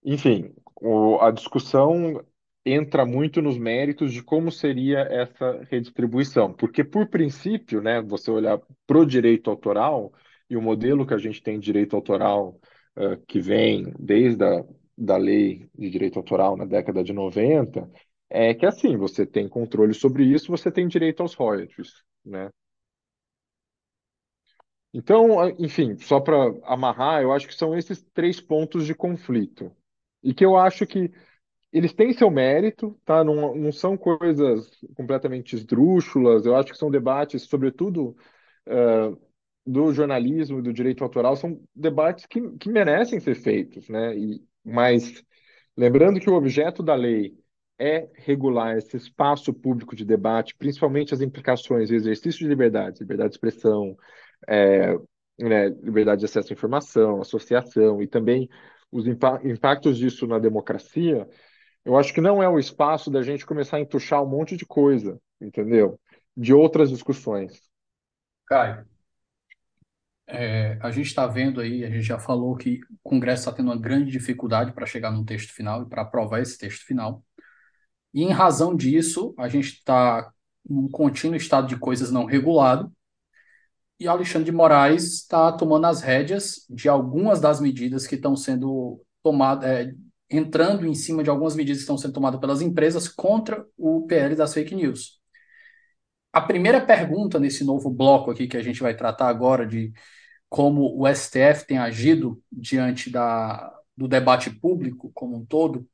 Enfim, o, a discussão entra muito nos méritos de como seria essa redistribuição, porque por princípio, né, você olhar para o direito autoral e o modelo que a gente tem de direito autoral uh, que vem desde a da lei de direito autoral na década de 90, é que assim, você tem controle sobre isso, você tem direito aos royalties, né? Então, enfim, só para amarrar, eu acho que são esses três pontos de conflito. E que eu acho que eles têm seu mérito, tá? Não, não são coisas completamente esdrúxulas. Eu acho que são debates, sobretudo uh, do jornalismo e do direito autoral, são debates que, que merecem ser feitos, né? E, mas lembrando que o objeto da lei é regular esse espaço público de debate, principalmente as implicações do exercício de liberdade, liberdade de expressão, é, né, liberdade de acesso à informação, associação e também os impactos disso na democracia, eu acho que não é o espaço da gente começar a entuchar um monte de coisa, entendeu? De outras discussões.
Caio, é, a gente está vendo aí, a gente já falou que o Congresso está tendo uma grande dificuldade para chegar num texto final e para aprovar esse texto final. E em razão disso, a gente está num contínuo estado de coisas não regulado, e Alexandre de Moraes está tomando as rédeas de algumas das medidas que estão sendo tomadas, é, entrando em cima de algumas medidas que estão sendo tomadas pelas empresas contra o PL das fake news. A primeira pergunta nesse novo bloco aqui que a gente vai tratar agora de como o STF tem agido diante da, do debate público como um todo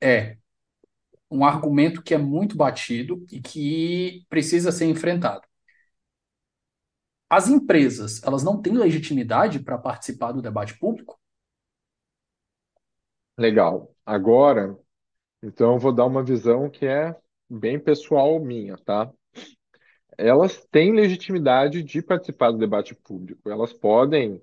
é um argumento que é muito batido e que precisa ser enfrentado. As empresas, elas não têm legitimidade para participar do debate público?
Legal. Agora, então, eu vou dar uma visão que é bem pessoal minha, tá? Elas têm legitimidade de participar do debate público. Elas podem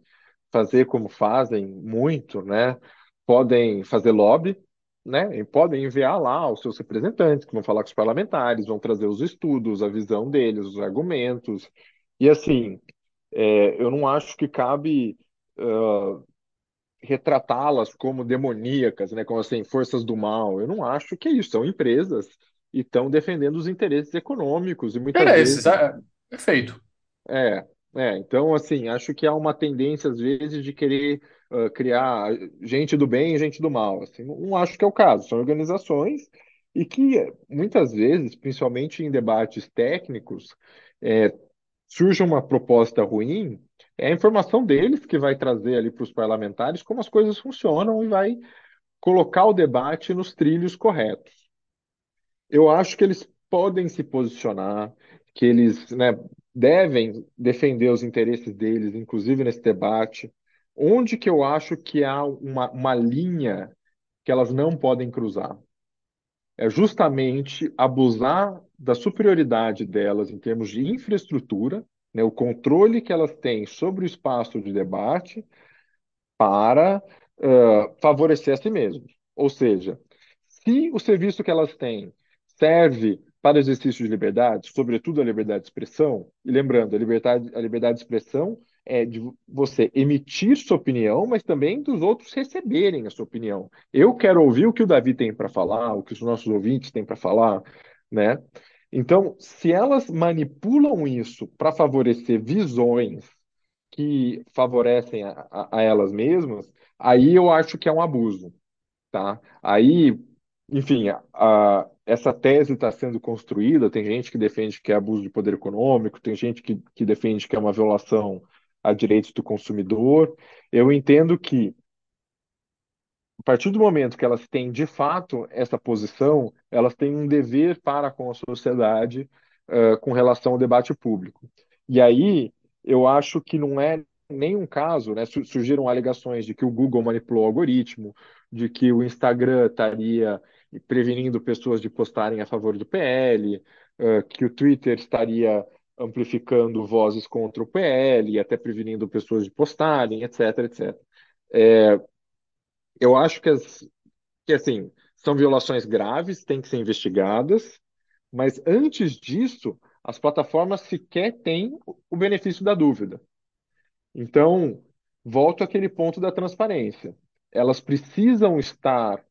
fazer como fazem muito, né? Podem fazer lobby, né? E podem enviar lá os seus representantes, que vão falar com os parlamentares, vão trazer os estudos, a visão deles, os argumentos. E assim, é, eu não acho que cabe uh, retratá-las como demoníacas, né? Como assim, forças do mal. Eu não acho que é isso. São empresas e estão defendendo os interesses econômicos e muitas
Interesses,
vezes
perfeito.
é, é, então, assim, acho que há uma tendência, às vezes, de querer uh, criar gente do bem e gente do mal. Assim, não, não acho que é o caso. São organizações e que, muitas vezes, principalmente em debates técnicos, é, surge uma proposta ruim, é a informação deles que vai trazer ali para os parlamentares como as coisas funcionam e vai colocar o debate nos trilhos corretos. Eu acho que eles podem se posicionar, que eles, né, devem defender os interesses deles, inclusive nesse debate. Onde que eu acho que há uma, uma linha que elas não podem cruzar? É justamente abusar da superioridade delas em termos de infraestrutura, né, o controle que elas têm sobre o espaço de debate para uh, favorecer a si mesmos. Ou seja, se o serviço que elas têm serve para o exercício de liberdade, sobretudo a liberdade de expressão, e lembrando, a liberdade, a liberdade de expressão é de você emitir sua opinião, mas também dos outros receberem a sua opinião. Eu quero ouvir o que o Davi tem para falar, o que os nossos ouvintes têm para falar, né? Então, se elas manipulam isso para favorecer visões que favorecem a, a, a elas mesmas, aí eu acho que é um abuso, tá? Aí, enfim, a, essa tese está sendo construída, tem gente que defende que é abuso de poder econômico, tem gente que, que defende que é uma violação a direitos do consumidor. Eu entendo que, a partir do momento que elas têm de fato essa posição, elas têm um dever para com a sociedade uh, com relação ao debate público. E aí, eu acho que não é nenhum caso, né, surgiram alegações de que o Google manipulou o algoritmo, de que o Instagram estaria prevenindo pessoas de postarem a favor do PL, uh, que o Twitter estaria amplificando vozes contra o PL até prevenindo pessoas de postarem, etc, etc. É, eu acho que, as, que assim são violações graves, têm que ser investigadas, mas antes disso, as plataformas sequer têm o benefício da dúvida. Então, volto àquele ponto da transparência. Elas precisam estar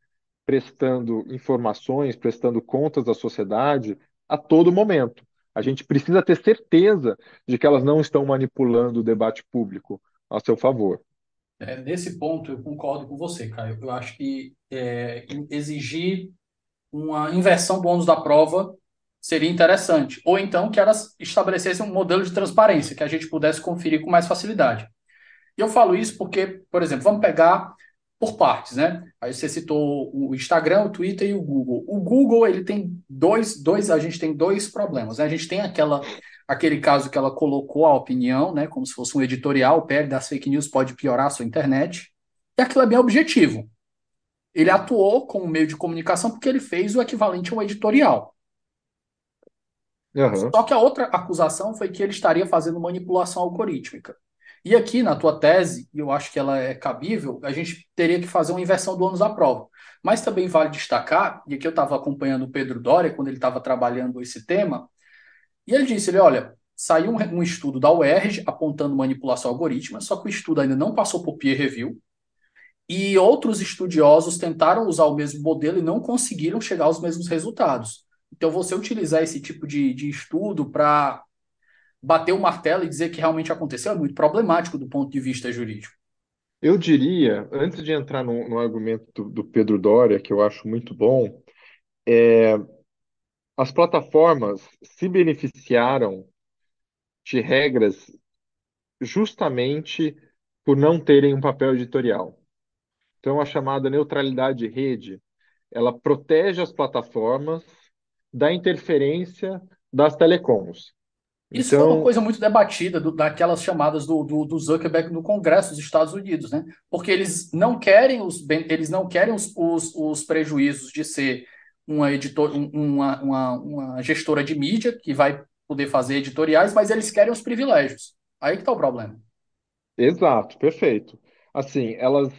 prestando informações, prestando contas à sociedade a todo momento. A gente precisa ter certeza de que elas não estão manipulando o debate público a seu favor.
É, nesse ponto, eu concordo com você, Caio. Eu acho que é, exigir uma inversão do ônus da prova seria interessante. Ou então que elas estabelecessem um modelo de transparência, que a gente pudesse conferir com mais facilidade. E eu falo isso porque, por exemplo, vamos pegar por partes, né? Aí você citou o Instagram, o Twitter e o Google. O Google, ele tem dois, dois a gente tem dois problemas. Né? A gente tem aquela, aquele caso que ela colocou a opinião, né? Como se fosse um editorial, PL das fake news pode piorar a sua internet. E aquilo é bem objetivo. Ele atuou como meio de comunicação porque ele fez o equivalente a um editorial.
Uhum.
Só que a outra acusação foi que ele estaria fazendo manipulação algorítmica. E aqui na tua tese, e eu acho que ela é cabível, a gente teria que fazer uma inversão do ônus da prova. Mas também vale destacar, e aqui eu estava acompanhando o Pedro Doria quando ele estava trabalhando esse tema, e ele disse, ele, olha, saiu um, um estudo da UERJ apontando manipulação algorítmica, só que o estudo ainda não passou por peer review, e outros estudiosos tentaram usar o mesmo modelo e não conseguiram chegar aos mesmos resultados. Então, você utilizar esse tipo de, de estudo para bater o martelo e dizer que realmente aconteceu é muito problemático do ponto de vista jurídico.
Eu diria, antes de entrar no, no argumento do, do Pedro Doria, que eu acho muito bom, é, as plataformas se beneficiaram de regras justamente por não terem um papel editorial. Então, a chamada neutralidade de rede, ela protege as plataformas da interferência das telecoms.
Isso foi uma
Então,
coisa muito debatida do, daquelas chamadas do, do, do Zuckerberg no Congresso dos Estados Unidos, né? Porque eles não querem os, eles não querem os, os, os prejuízos de ser uma editor, um- uma, uma, uma gestora de mídia que vai poder fazer editoriais, mas eles querem os privilégios. Aí que tá o problema.
exato, perfeito. Assim, elas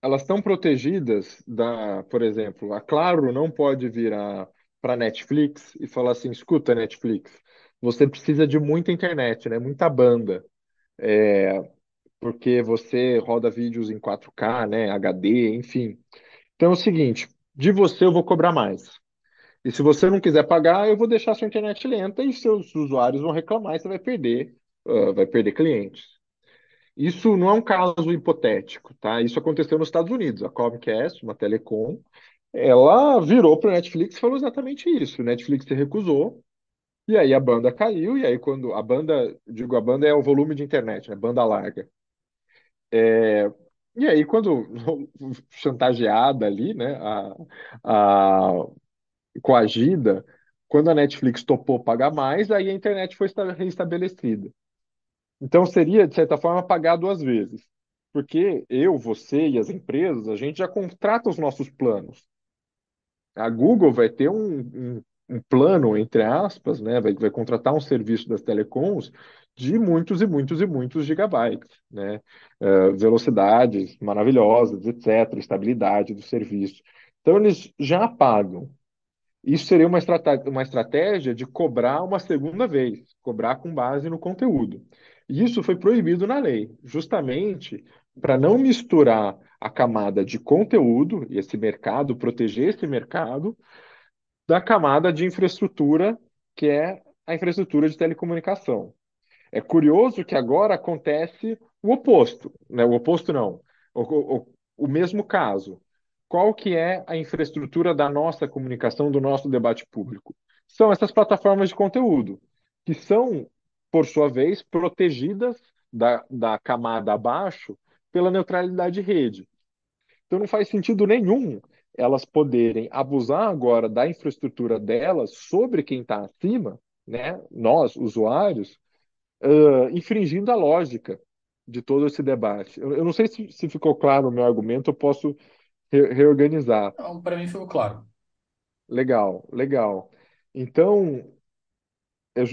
elas estão protegidas da, por exemplo, a Claro não pode virar para Netflix e falar assim, escuta, Netflix, você precisa de muita internet, né? Muita banda, porque você roda vídeos em 4K, né? HD, enfim. Então é o seguinte, de você eu vou cobrar mais. E se você não quiser pagar, eu vou deixar sua internet lenta e seus usuários vão reclamar e você vai perder, ah, vai perder clientes. Isso não é um caso hipotético, tá? Isso aconteceu nos Estados Unidos. A Comcast, uma telecom, ela virou para o Netflix e falou exatamente isso. O Netflix se recusou, e aí a banda caiu, e aí quando a banda, digo, a banda é o volume de internet, né? Banda larga. E aí, quando chantageada ali, né? A, a coagida, quando a Netflix topou pagar mais, aí a internet foi esta- reestabelecida. Então seria, de certa forma, pagar duas vezes. Porque eu, você e as empresas, a gente já contrata os nossos planos. A Google vai ter um, um, um plano, entre aspas, né? Vai, vai contratar um serviço das telecoms de muitos e muitos e muitos gigabytes, né? Eh, velocidades maravilhosas, etc., estabilidade do serviço. Então eles já pagam. Isso seria uma uma estratégia de cobrar uma segunda vez, cobrar com base no conteúdo. E isso foi proibido na lei, justamente para não misturar a camada de conteúdo, e esse mercado, proteger esse mercado, da camada de infraestrutura, que é a infraestrutura de telecomunicação. É curioso que agora acontece o oposto, né? O oposto não, o, o, o mesmo caso. Qual que é a infraestrutura da nossa comunicação, do nosso debate público? São essas plataformas de conteúdo, que são, por sua vez, protegidas da, da camada abaixo pela neutralidade de rede. Então não faz sentido nenhum elas poderem abusar agora da infraestrutura delas sobre quem está acima, né? Nós, usuários, ah, infringindo a lógica de todo esse debate. Eu, eu não sei se, se ficou claro o meu argumento, eu posso re- reorganizar.
Para mim ficou claro.
Legal, legal. Então, eu-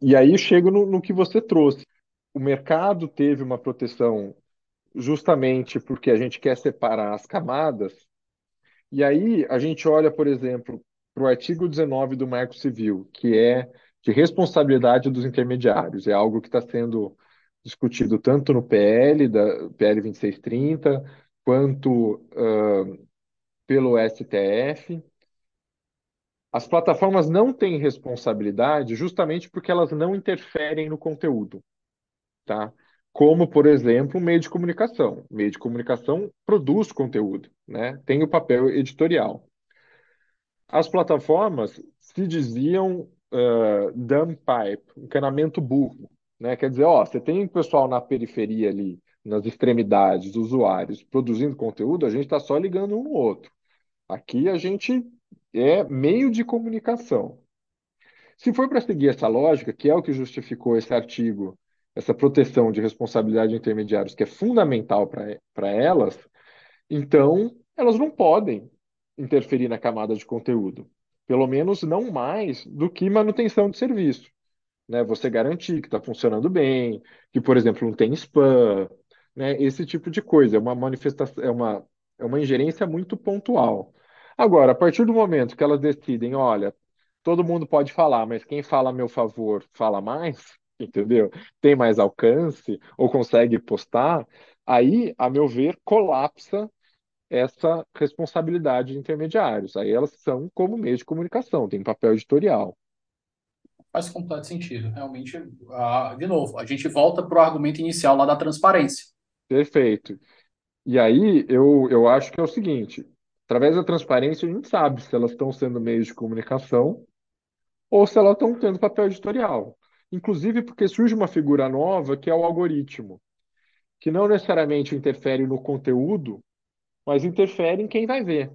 e aí chego no, no que você trouxe. O mercado teve uma proteção justamente porque a gente quer separar as camadas, e aí a gente olha, por exemplo, para o artigo 19 do Marco Civil, que é de responsabilidade dos intermediários. É algo que está sendo discutido tanto no PL, da PL 2630, quanto ah, pelo STF. As plataformas não têm responsabilidade justamente porque elas não interferem no conteúdo, tá? Como, por exemplo, um meio de comunicação. O meio de comunicação produz conteúdo, né? Tem o papel editorial. As plataformas se diziam uh, dumb pipe, encanamento burro, né? Quer dizer, ó, você tem pessoal na periferia ali, nas extremidades, usuários, produzindo conteúdo, a gente está só ligando um no outro. Aqui a gente é meio de comunicação. Se for para seguir essa lógica, que é o que justificou esse artigo, essa proteção de responsabilidade de intermediários, que é fundamental para elas, então elas não podem interferir na camada de conteúdo. Pelo menos não mais do que manutenção de serviço. Né? Você garantir que está funcionando bem, que, por exemplo, não tem spam, né? Esse tipo de coisa. É uma manifestação, é uma, é uma ingerência muito pontual. Agora, a partir do momento que elas decidem, olha, todo mundo pode falar, mas quem fala a meu favor fala mais, entendeu? Tem mais alcance ou consegue postar, aí, a meu ver, colapsa essa responsabilidade de intermediários. Aí elas são como meio de comunicação, tem papel editorial.
Faz completo sentido. Realmente, ah, de novo, a gente volta para o argumento inicial lá da transparência.
Perfeito. E aí eu, eu acho que é o seguinte: através da transparência, a gente sabe se elas estão sendo meios de comunicação ou se elas estão tendo papel editorial. Inclusive porque surge uma figura nova que é o algoritmo, que não necessariamente interfere no conteúdo, mas interfere em quem vai ver,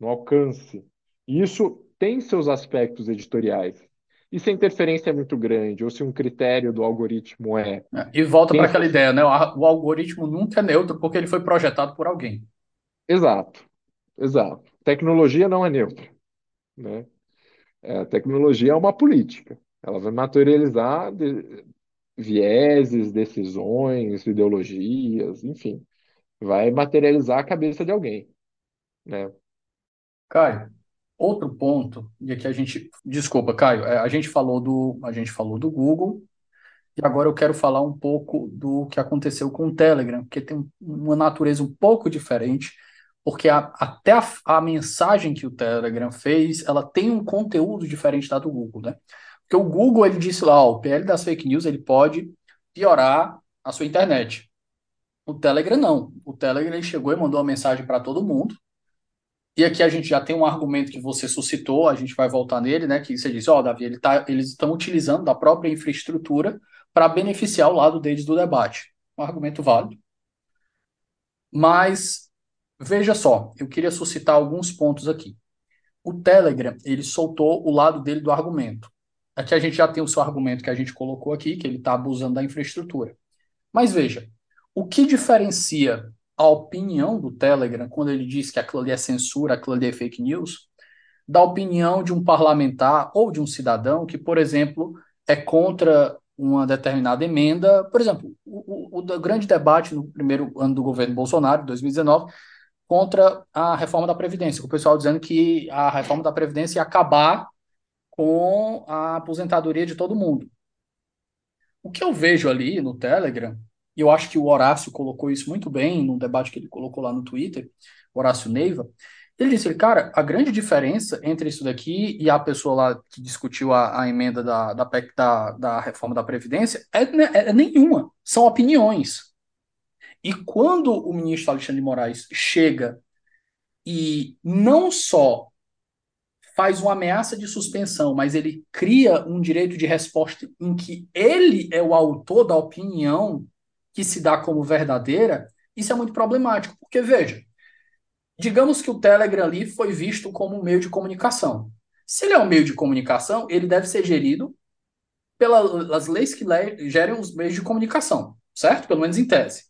no alcance. E isso tem seus aspectos editoriais. E se a interferência é muito grande, ou se um critério do algoritmo é.
E volta para aquela ideia, né? O algoritmo nunca é neutro porque ele foi projetado por alguém.
Exato, exato. Tecnologia não é neutra, né? É, tecnologia é uma política. Ela vai materializar de- vieses, decisões, ideologias, enfim. Vai materializar a cabeça de alguém, né?
Caio, outro ponto, e aqui a gente, desculpa, Caio, é, a gente falou do, a gente falou do Google, e agora eu quero falar um pouco do que aconteceu com o Telegram, porque tem um- uma natureza um pouco diferente, porque a- até a, a mensagem que o Telegram fez, ela tem um conteúdo diferente da do Google, né? Porque o Google, ele disse lá, ó, o PL das fake news, ele pode piorar a sua internet. O Telegram não. O Telegram ele chegou e mandou uma mensagem para todo mundo, e aqui a gente já tem um argumento que você suscitou, a gente vai voltar nele, né? Que você disse, ó, Davi, ele tá, eles estão utilizando da própria infraestrutura para beneficiar o lado deles do debate. Um argumento válido. Mas veja só, eu queria suscitar alguns pontos aqui. O Telegram, ele soltou o lado dele do argumento. Aqui a gente já tem o seu argumento que a gente colocou aqui, que ele está abusando da infraestrutura. Mas veja, o que diferencia a opinião do Telegram quando ele diz que aquilo ali é censura, aquilo ali é fake news, da opinião de um parlamentar ou de um cidadão que, por exemplo, é contra uma determinada emenda. Por exemplo, o, o, o grande debate no primeiro ano do governo Bolsonaro, 2019, contra a reforma da Previdência, com o pessoal dizendo que a reforma da Previdência ia acabar com a aposentadoria de todo mundo. O que eu vejo ali no Telegram, e eu acho que o Horácio colocou isso muito bem no debate que ele colocou lá no Twitter, Horácio Neiva, ele disse, cara, a grande diferença entre isso daqui e a pessoa lá que discutiu a, a emenda da, da, PEC da, da reforma da Previdência é, é, é nenhuma, são opiniões. E quando o ministro Alexandre de Moraes chega e não só faz uma ameaça de suspensão, mas ele cria um direito de resposta em que ele é o autor da opinião que se dá como verdadeira, isso é muito problemático, porque veja, digamos que o Telegram ali foi visto como um meio de comunicação. Se ele é um meio de comunicação, ele deve ser gerido pelas leis que gerem os meios de comunicação, certo? Pelo menos em tese.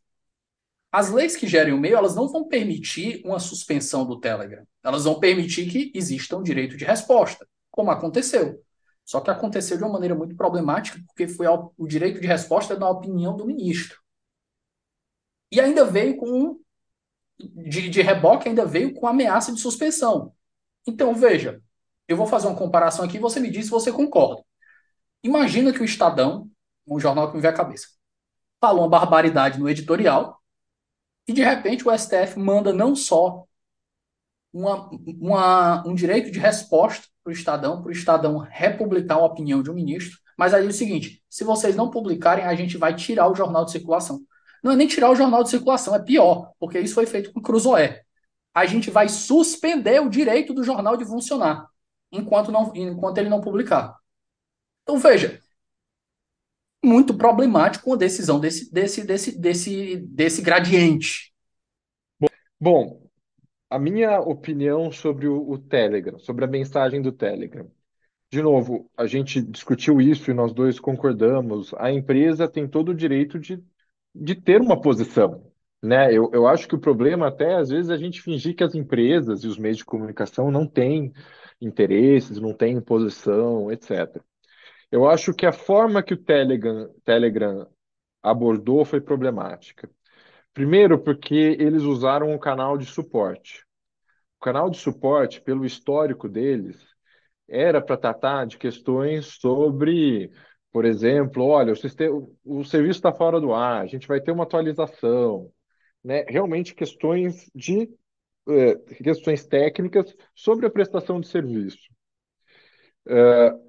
As leis que gerem o meio, elas não vão permitir uma suspensão do Telegram. Elas vão permitir que exista um direito de resposta, como aconteceu. Só que aconteceu de uma maneira muito problemática, porque foi o direito de resposta na opinião do ministro. E ainda veio com de, de reboque, ainda veio com ameaça de suspensão. Então, veja, eu vou fazer uma comparação aqui você me diz se você concorda. Imagina que o Estadão, um jornal que me vê a cabeça, falou uma barbaridade no editorial e de repente o STF manda não só uma, uma, um direito de resposta para o Estadão, para o Estadão republicar a opinião de um ministro, mas aí é o seguinte: se vocês não publicarem, a gente vai tirar o jornal de circulação. Não é nem tirar o jornal de circulação, é pior, porque isso foi feito com Cruzoé. A gente vai suspender o direito do jornal de funcionar enquanto, não, enquanto ele não publicar. Então veja, muito problemático uma decisão desse, desse, desse, desse, desse gradiente.
Bom, a minha opinião sobre o, o Telegram, sobre a mensagem do Telegram. De novo, a gente discutiu isso e nós dois concordamos. A empresa tem todo o direito de, de ter uma posição. Né? Eu, eu acho que o problema até, às vezes, é a gente fingir que as empresas e os meios de comunicação não têm interesses, não têm posição, etc. Eu acho que a forma que o Telegram, Telegram abordou foi problemática. Primeiro, porque eles usaram um canal de suporte. O canal de suporte, pelo histórico deles, era para tratar de questões sobre, por exemplo, olha, o, sistema, o serviço está fora do ar, a gente vai ter uma atualização, né? Realmente questões de eh, questões técnicas sobre a prestação de serviço. Uh,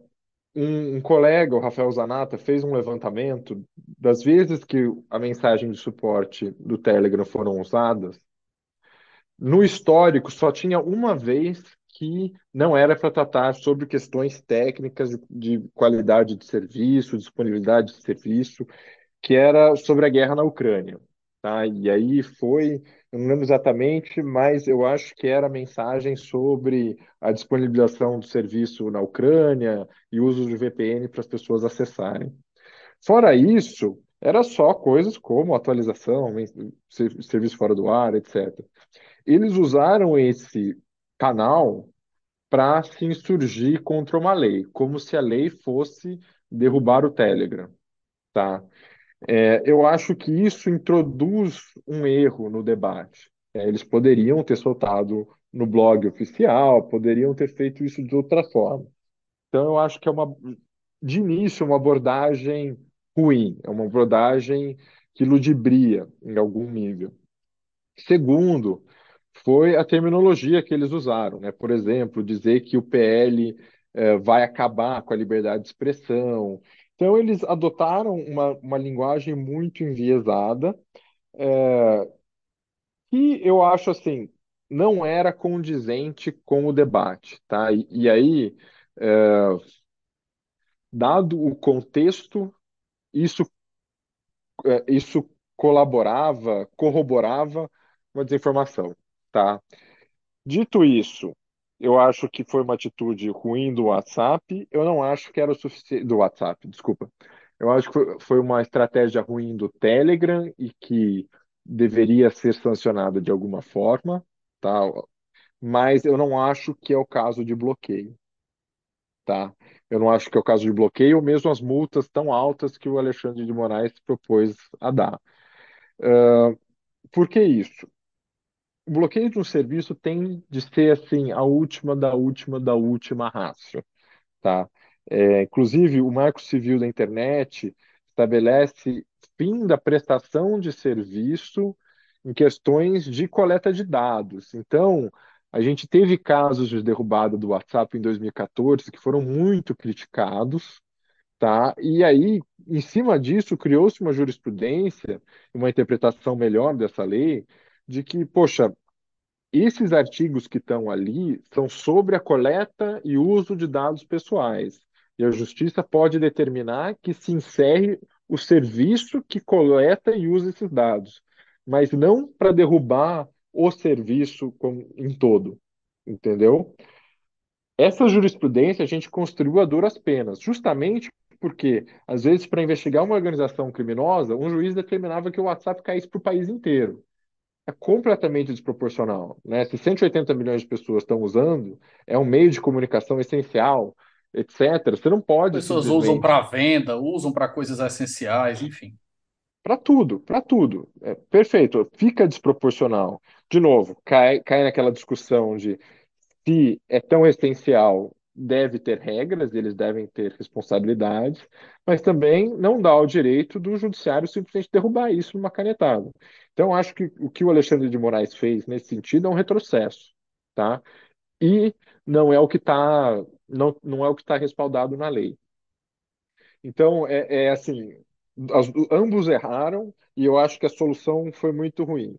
um, um colega, o Rafael Zanata, fez um levantamento das vezes que a mensagem de suporte do Telegram foram usadas. No histórico, só tinha uma vez que não era para tratar sobre questões técnicas de qualidade de serviço, disponibilidade de serviço, que era sobre a guerra na Ucrânia. Tá? E aí foi, não lembro exatamente, mas eu acho que era mensagem sobre a disponibilização do serviço na Ucrânia e uso de VPN para as pessoas acessarem. Fora isso, era só coisas como atualização, serviço fora do ar, etc. Eles usaram esse canal para se insurgir contra uma lei, como se a lei fosse derrubar o Telegram, tá? É, eu acho que isso introduz um erro no debate. É, eles poderiam ter soltado no blog oficial, poderiam ter feito isso de outra forma. Então, eu acho que é uma, de início, uma abordagem ruim, é uma abordagem que ludibria em algum nível. Segundo, foi a terminologia que eles usaram, né? Por exemplo, dizer que o PL eh, vai acabar com a liberdade de expressão. Então, eles adotaram uma, uma linguagem muito enviesada, eh, que eu acho assim, não era condizente com o debate, tá? E, e aí, eh, dado o contexto, isso, eh, isso colaborava, corroborava uma desinformação, tá? Dito isso, eu acho que foi uma atitude ruim do WhatsApp. Eu não acho que era o suficiente do WhatsApp, desculpa. Eu acho que foi, uma estratégia ruim do Telegram e que deveria ser sancionada de alguma forma, tá? Mas eu não acho que é o caso de bloqueio, tá? Eu não acho que é o caso de bloqueio, ou mesmo as multas tão altas que o Alexandre de Moraes propôs a dar. Uh, por que isso? O bloqueio de um serviço tem de ser assim a última da última da última ratio, tá? É, inclusive, o Marco Civil da Internet estabelece fim da prestação de serviço em questões de coleta de dados. Então, a gente teve casos de derrubada do WhatsApp em 2014 que foram muito criticados, tá? E aí, em cima disso, criou-se uma jurisprudência, uma interpretação melhor dessa lei, de que, poxa, esses artigos que estão ali são sobre a coleta e uso de dados pessoais. E a justiça pode determinar que se encerre o serviço que coleta e usa esses dados, mas não para derrubar o serviço em todo, entendeu? Essa jurisprudência a gente construiu a duras penas, justamente porque, às vezes, para investigar uma organização criminosa, um juiz determinava que o WhatsApp caísse para o país inteiro é completamente desproporcional. Né? Se 180 milhões de pessoas estão usando, é um meio de comunicação essencial, etc. Você não pode.
As pessoas simplesmente... usam para venda, usam para coisas essenciais, enfim.
Para tudo, para tudo. É, perfeito, fica desproporcional. De novo, cai, cai naquela discussão de se é tão essencial deve ter regras, eles devem ter responsabilidades, mas também não dá o direito do judiciário simplesmente derrubar isso numa canetada. Então, acho que o que o Alexandre de Moraes fez nesse sentido é um retrocesso, tá? E não é o que está não, não é o que está respaldado na lei. Então, é, é assim, as, ambos erraram e eu acho que a solução foi muito ruim.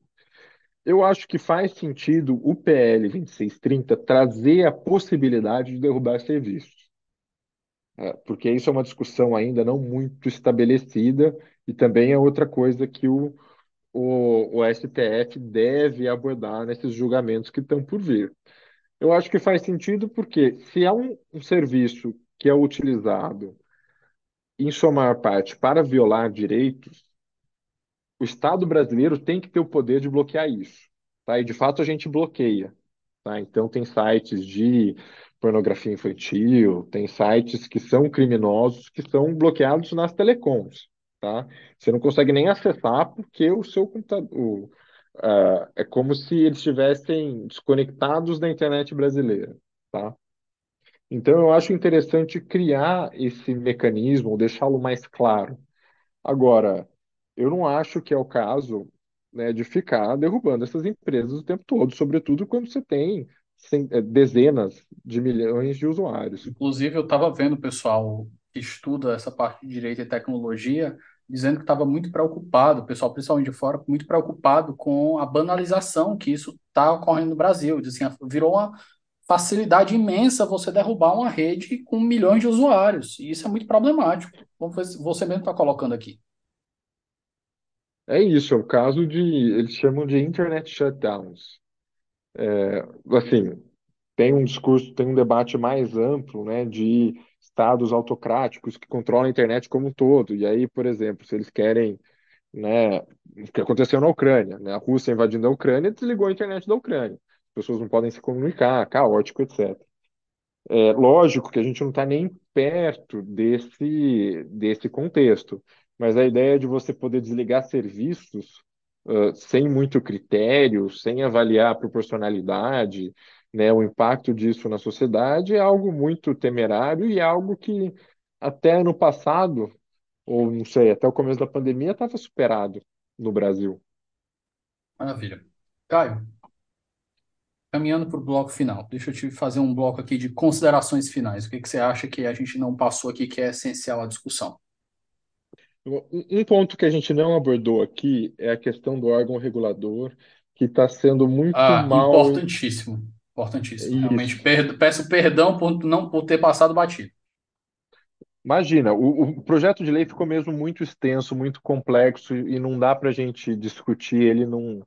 Eu acho que faz sentido o PL 2630 trazer a possibilidade de derrubar serviços. É, porque isso é uma discussão ainda não muito estabelecida e também é outra coisa que o, o, o STF deve abordar nesses julgamentos que estão por vir. Eu acho que faz sentido porque se há um, um serviço que é utilizado, em sua maior parte, para violar direitos, o Estado brasileiro tem que ter o poder de bloquear isso. Tá? E, de fato, a gente bloqueia. Tá? Então, tem sites de pornografia infantil, tem sites que são criminosos que são bloqueados nas telecoms. Tá? Você não consegue nem acessar porque o seu computador. Uh, é como se eles estivessem desconectados da internet brasileira. Tá? Então, eu acho interessante criar esse mecanismo, deixá-lo mais claro. Agora, eu não acho que é o caso né, de ficar derrubando essas empresas o tempo todo, sobretudo quando você tem é, dezenas de milhões de usuários.
Inclusive, eu estava vendo o pessoal que estuda essa parte de direito e tecnologia dizendo que estava muito preocupado, o pessoal principalmente de fora, muito preocupado com a banalização que isso está ocorrendo no Brasil. Assim, virou uma facilidade imensa você derrubar uma rede com milhões de usuários. E isso é muito problemático, como você mesmo está colocando aqui.
É isso, é o caso de, eles chamam de internet shutdowns. É, assim, tem um discurso, tem um debate mais amplo, né, de estados autocráticos que controlam a internet como um todo. E aí, por exemplo, se eles querem, né, o que aconteceu na Ucrânia, né, a Rússia invadindo a Ucrânia, desligou a internet da Ucrânia. As pessoas não podem se comunicar, caótico, etc. É lógico que a gente não está nem perto desse, desse contexto. Mas a ideia de você poder desligar serviços uh, sem muito critério, sem avaliar a proporcionalidade, né, o impacto disso na sociedade é algo muito temerário e é algo que até ano passado, ou não sei, até o começo da pandemia estava superado no Brasil.
Maravilha. Caio, caminhando para o bloco final, deixa eu te fazer um bloco aqui de considerações finais. O que, que você acha que a gente não passou aqui que é essencial à discussão?
Um ponto que a gente não abordou aqui é a questão do órgão regulador, que está sendo muito
Ah,
mal.
importantíssimo. Importantíssimo. Realmente,
Isso.
peço perdão por não por ter passado batido.
Imagina, o, o projeto de lei ficou mesmo muito extenso, muito complexo, e não dá para a gente discutir ele num,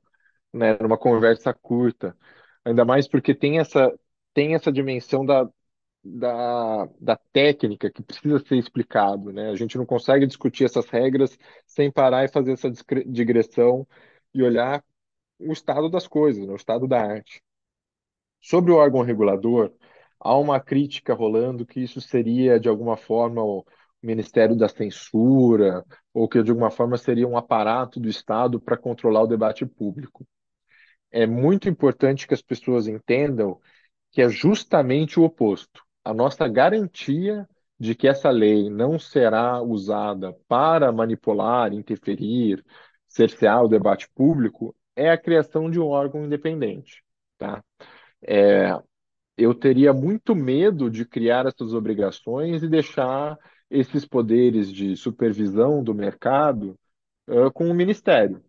né, numa conversa curta. Ainda mais porque tem essa, tem essa dimensão da, da, da técnica que precisa ser explicado, né? A gente não consegue discutir essas regras sem parar e fazer essa digressão e olhar o estado das coisas, né? O estado da arte. Sobre o órgão regulador, há uma crítica rolando que isso seria, de alguma forma, o Ministério da Censura, ou que, de alguma forma, seria um aparato do Estado para controlar o debate público. É muito importante que as pessoas entendam que é justamente o oposto. A nossa garantia de que essa lei não será usada para manipular, interferir, cercear o debate público é a criação de um órgão independente, tá? É, eu teria muito medo de criar essas obrigações e deixar esses poderes de supervisão do mercado, uh, com o Ministério.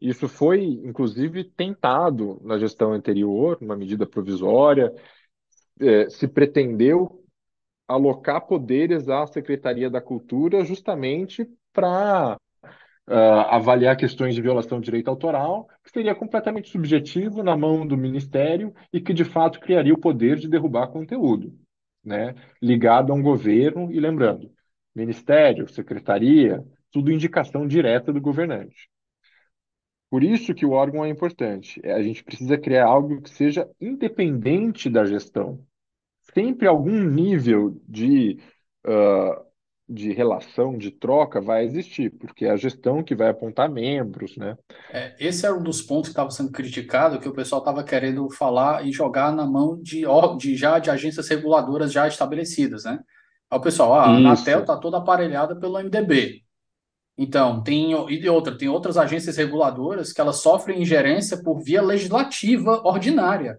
Isso foi, inclusive, tentado na gestão anterior, numa medida provisória, é, se pretendeu alocar poderes à Secretaria da Cultura justamente para uh, avaliar questões de violação de direito autoral, que seria completamente subjetivo na mão do Ministério e que, de fato, criaria o poder de derrubar conteúdo, né? ligado a um governo, e lembrando, Ministério, Secretaria, tudo indicação direta do governante. Por isso que o órgão é importante. A gente precisa criar algo que seja independente da gestão. Sempre algum nível de uh, de relação, de troca, vai existir, porque é a gestão que vai apontar membros, né?
É, esse era um dos pontos que estava sendo criticado, que o pessoal estava querendo falar e jogar na mão de, de já de agências reguladoras já estabelecidas, né? Aí o pessoal, ah, a Anatel está toda aparelhada pelo MDB. Então, tem e outra, tem outras agências reguladoras que elas sofrem ingerência por via legislativa ordinária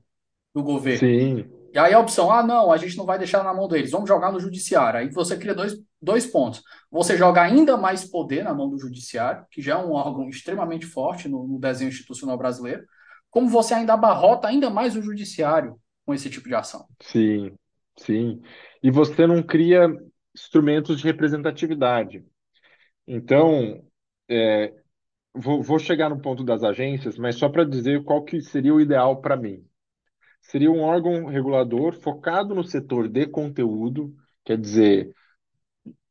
do governo.
Sim.
E aí a opção, ah, não, a gente não vai deixar na mão deles, vamos jogar no judiciário. Aí você cria dois, dois pontos. Você joga ainda mais poder na mão do judiciário, que já é um órgão extremamente forte no, no desenho institucional brasileiro, como você ainda abarrota ainda mais o judiciário com esse tipo de ação.
Sim, sim. E você não cria instrumentos de representatividade. Então, é, vou, vou chegar no ponto das agências, mas só para dizer qual que seria o ideal para mim seria um órgão regulador focado no setor de conteúdo, quer dizer,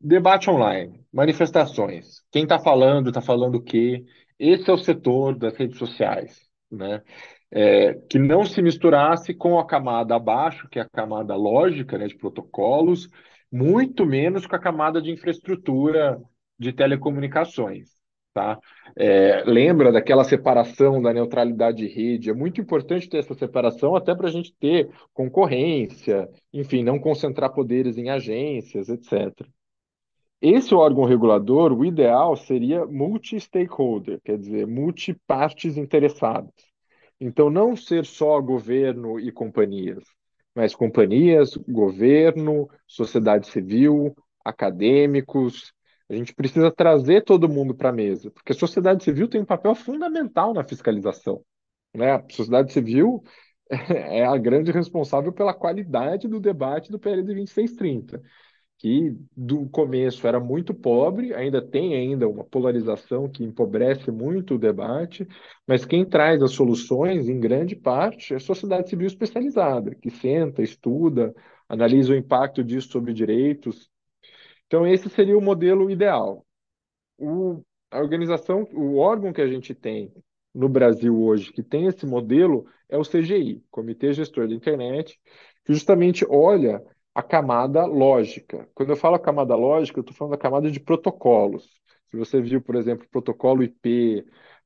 debate online, manifestações. Quem está falando, está falando o quê? Esse é o setor das redes sociais, né? É, que não se misturasse com a camada abaixo, que é a camada lógica, né, de protocolos, muito menos com a camada de infraestrutura de telecomunicações. Tá? É, lembra daquela separação da neutralidade de rede? É muito importante ter essa separação, até para a gente ter concorrência, enfim, não concentrar poderes em agências, etc. Esse órgão regulador, o ideal seria multi-stakeholder, quer dizer, multi-partes interessadas. Então, não ser só governo e companhias, mas companhias, governo, sociedade civil, acadêmicos. A gente precisa trazer todo mundo para a mesa, porque a sociedade civil tem um papel fundamental na fiscalização. Né? A sociedade civil é a grande responsável pela qualidade do debate do PL de 2630 que do começo era muito pobre, ainda tem ainda uma polarização que empobrece muito o debate, mas quem traz as soluções, em grande parte, é a sociedade civil especializada, que senta, estuda, analisa o impacto disso sobre direitos. Então, esse seria o modelo ideal. O, a organização, o órgão que a gente tem no Brasil hoje, que tem esse modelo, é o CGI, Comitê Gestor da Internet, que justamente olha a camada lógica. Quando eu falo camada lógica, eu estou falando da camada de protocolos. Se você viu, por exemplo, protocolo IP,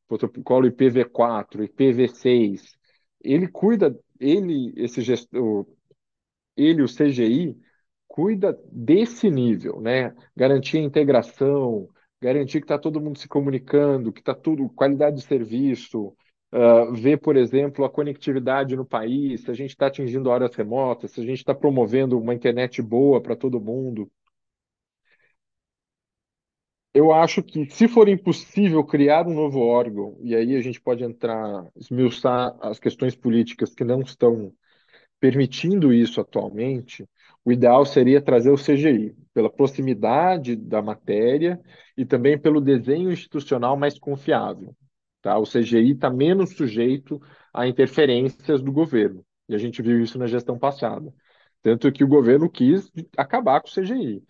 protocolo IPv4, IPv6, ele cuida, ele, esse gestor, ele, o CGI, cuida desse nível, né? Garantir a integração, garantir que está todo mundo se comunicando, que está tudo, qualidade de serviço, uh, ver, por exemplo, a conectividade no país, se a gente está atingindo áreas remotas, se a gente está promovendo uma internet boa para todo mundo. Eu acho que, se for impossível criar um novo órgão, e aí a gente pode entrar, esmiuçar as questões políticas que não estão permitindo isso atualmente, o ideal seria trazer o CGI, pela proximidade da matéria e também pelo desenho institucional mais confiável. Tá? O CGI está menos sujeito a interferências do governo. E a gente viu isso na gestão passada. Tanto que o governo quis acabar com o CGI.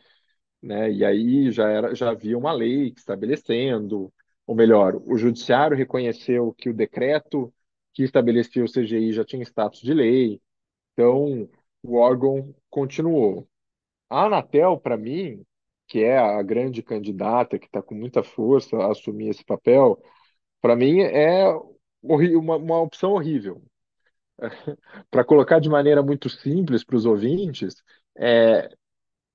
Né? E aí já, era, já havia uma lei estabelecendo, ou melhor, o judiciário reconheceu que o decreto que estabelecia o CGI já tinha status de lei, então o órgão continuou. A Anatel, para mim, que é a grande candidata que está com muita força a assumir esse papel, para mim é uma, uma opção horrível. para colocar de maneira muito simples para os ouvintes, é,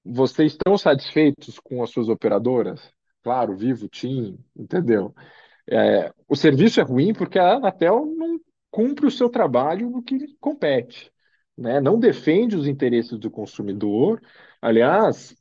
vocês estão satisfeitos com as suas operadoras? Claro, Vivo, TIM, entendeu? É, o serviço é ruim porque a Anatel não cumpre o seu trabalho no que compete. Né? Não defende os interesses do consumidor. Aliás,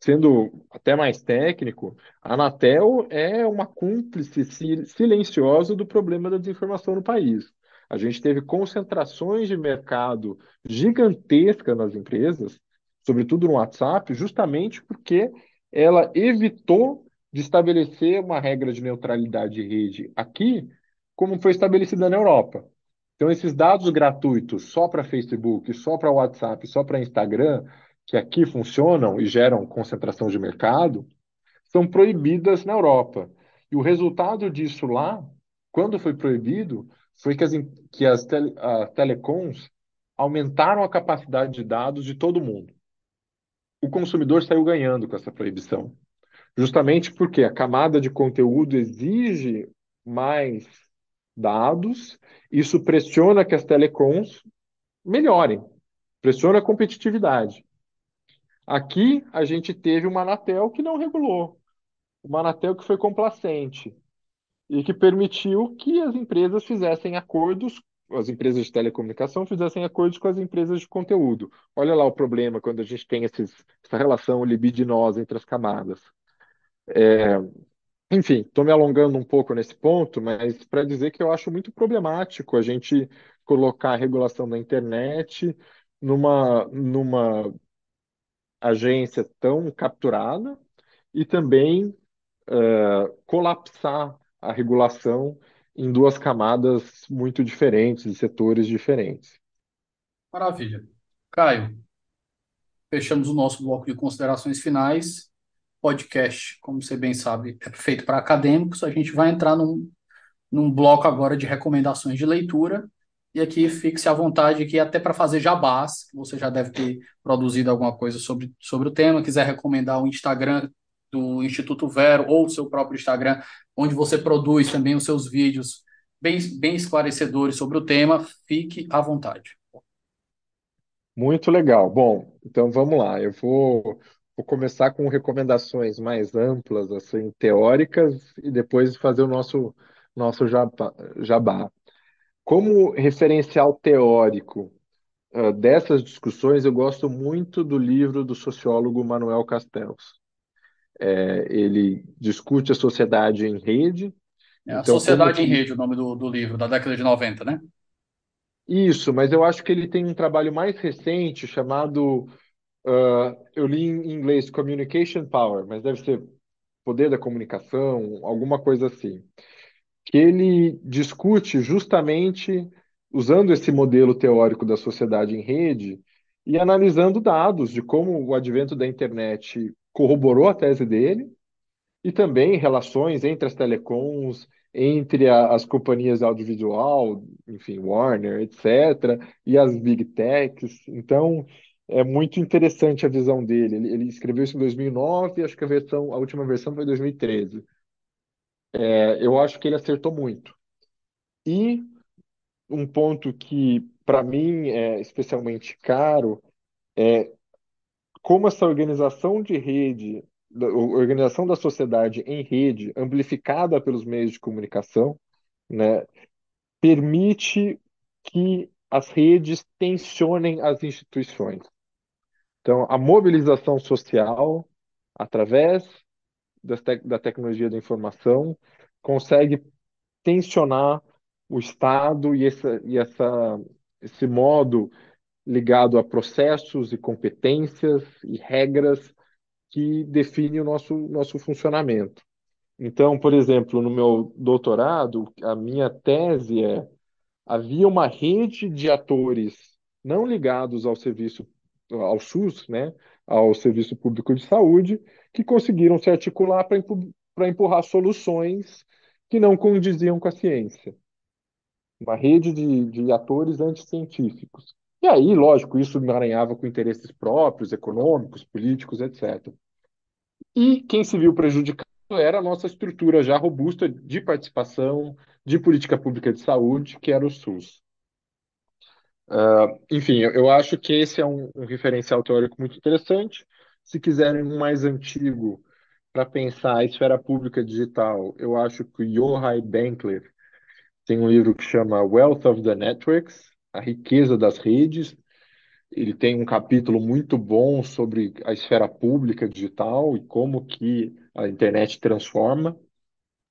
sendo até mais técnico, a Anatel é uma cúmplice silenciosa do problema da desinformação no país. A gente teve concentrações de mercado gigantescas nas empresas, sobretudo no WhatsApp, justamente porque ela evitou de estabelecer uma regra de neutralidade de rede aqui, como foi estabelecida na Europa. Então, esses dados gratuitos só para Facebook, só para WhatsApp, só para Instagram, que aqui funcionam e geram concentração de mercado, são proibidas na Europa. E o resultado disso lá, quando foi proibido, foi que as, que as tele, telecoms aumentaram a capacidade de dados de todo mundo. O consumidor saiu ganhando com essa proibição. Justamente porque a camada de conteúdo exige mais dados, isso pressiona que as telecoms melhorem, pressiona a competitividade. Aqui a gente teve uma Anatel que não regulou, uma Anatel que foi complacente e que permitiu que as empresas fizessem acordos, as empresas de telecomunicação fizessem acordos com as empresas de conteúdo. Olha lá o problema quando a gente tem esses, essa relação libidinosa entre as camadas. É, enfim, estou me alongando um pouco nesse ponto, mas para dizer que eu acho muito problemático a gente colocar a regulação da internet numa, numa agência tão capturada e também uh, colapsar a regulação em duas camadas muito diferentes, e setores diferentes.
Maravilha. Caio, fechamos o nosso bloco de considerações finais. Podcast, como você bem sabe, é feito para acadêmicos. A gente vai entrar num, num bloco agora de recomendações de leitura e aqui fique-se à vontade aqui até para fazer jabás, você já deve ter produzido alguma coisa sobre, sobre o tema, quiser recomendar o Instagram do Instituto Vero ou o seu próprio Instagram, onde você produz também os seus vídeos bem, bem esclarecedores sobre o tema, fique à vontade.
Muito legal. Bom, então vamos lá. Eu vou, vou começar com recomendações mais amplas, assim, teóricas, e depois fazer o nosso, nosso jabá. como referencial teórico uh, dessas discussões, eu gosto muito do livro do sociólogo Manuel Castells. É, ele discute a sociedade em rede.
É a
Então,
Sociedade
como
em Rede, o nome do, do livro, da década de 90, né?
Isso, mas eu acho que ele tem um trabalho mais recente chamado, ah, eu li em inglês Communication Power, mas deve ser Poder da Comunicação, alguma coisa assim, que ele discute justamente usando esse modelo teórico da sociedade em rede e analisando dados de como o advento da internet corroborou a tese dele e também relações entre as telecoms, entre a- as companhias audiovisual, enfim, Warner, etc., e as big techs. Então, é muito interessante a visão dele. Ele, ele escreveu isso em 2009, acho que a versão, a última versão foi em 2013. É, eu acho que ele acertou muito. E um ponto que, para mim, é especialmente caro como essa organização de rede, organização da sociedade em rede, amplificada pelos meios de comunicação, né, permite que as redes tensionem as instituições. Então, a mobilização social, através tec- da tecnologia da informação, consegue tensionar o Estado e, essa, e essa, esse modo ligado a processos e competências e regras que define o nosso, nosso funcionamento. Então, por exemplo, no meu doutorado, a minha tese é: havia uma rede de atores não ligados ao serviço, ao SUS, né, ao Serviço Público de Saúde, que conseguiram se articular para empurrar soluções que não condiziam com a ciência. Uma rede de, de atores anticientíficos. E aí, lógico, isso emaranhava com interesses próprios, econômicos, políticos, etc. E quem se viu prejudicado era a nossa estrutura já robusta de participação, de política pública de saúde, que era o SUS. Ah, enfim, eu, eu acho que esse é um, um referencial teórico muito interessante. Se quiserem um mais antigo para pensar a esfera pública digital, eu acho que o Yochai Benkler tem um livro que chama Wealth of the Networks, A Riqueza das Redes, ele tem um capítulo muito bom sobre a esfera pública digital e como que a internet transforma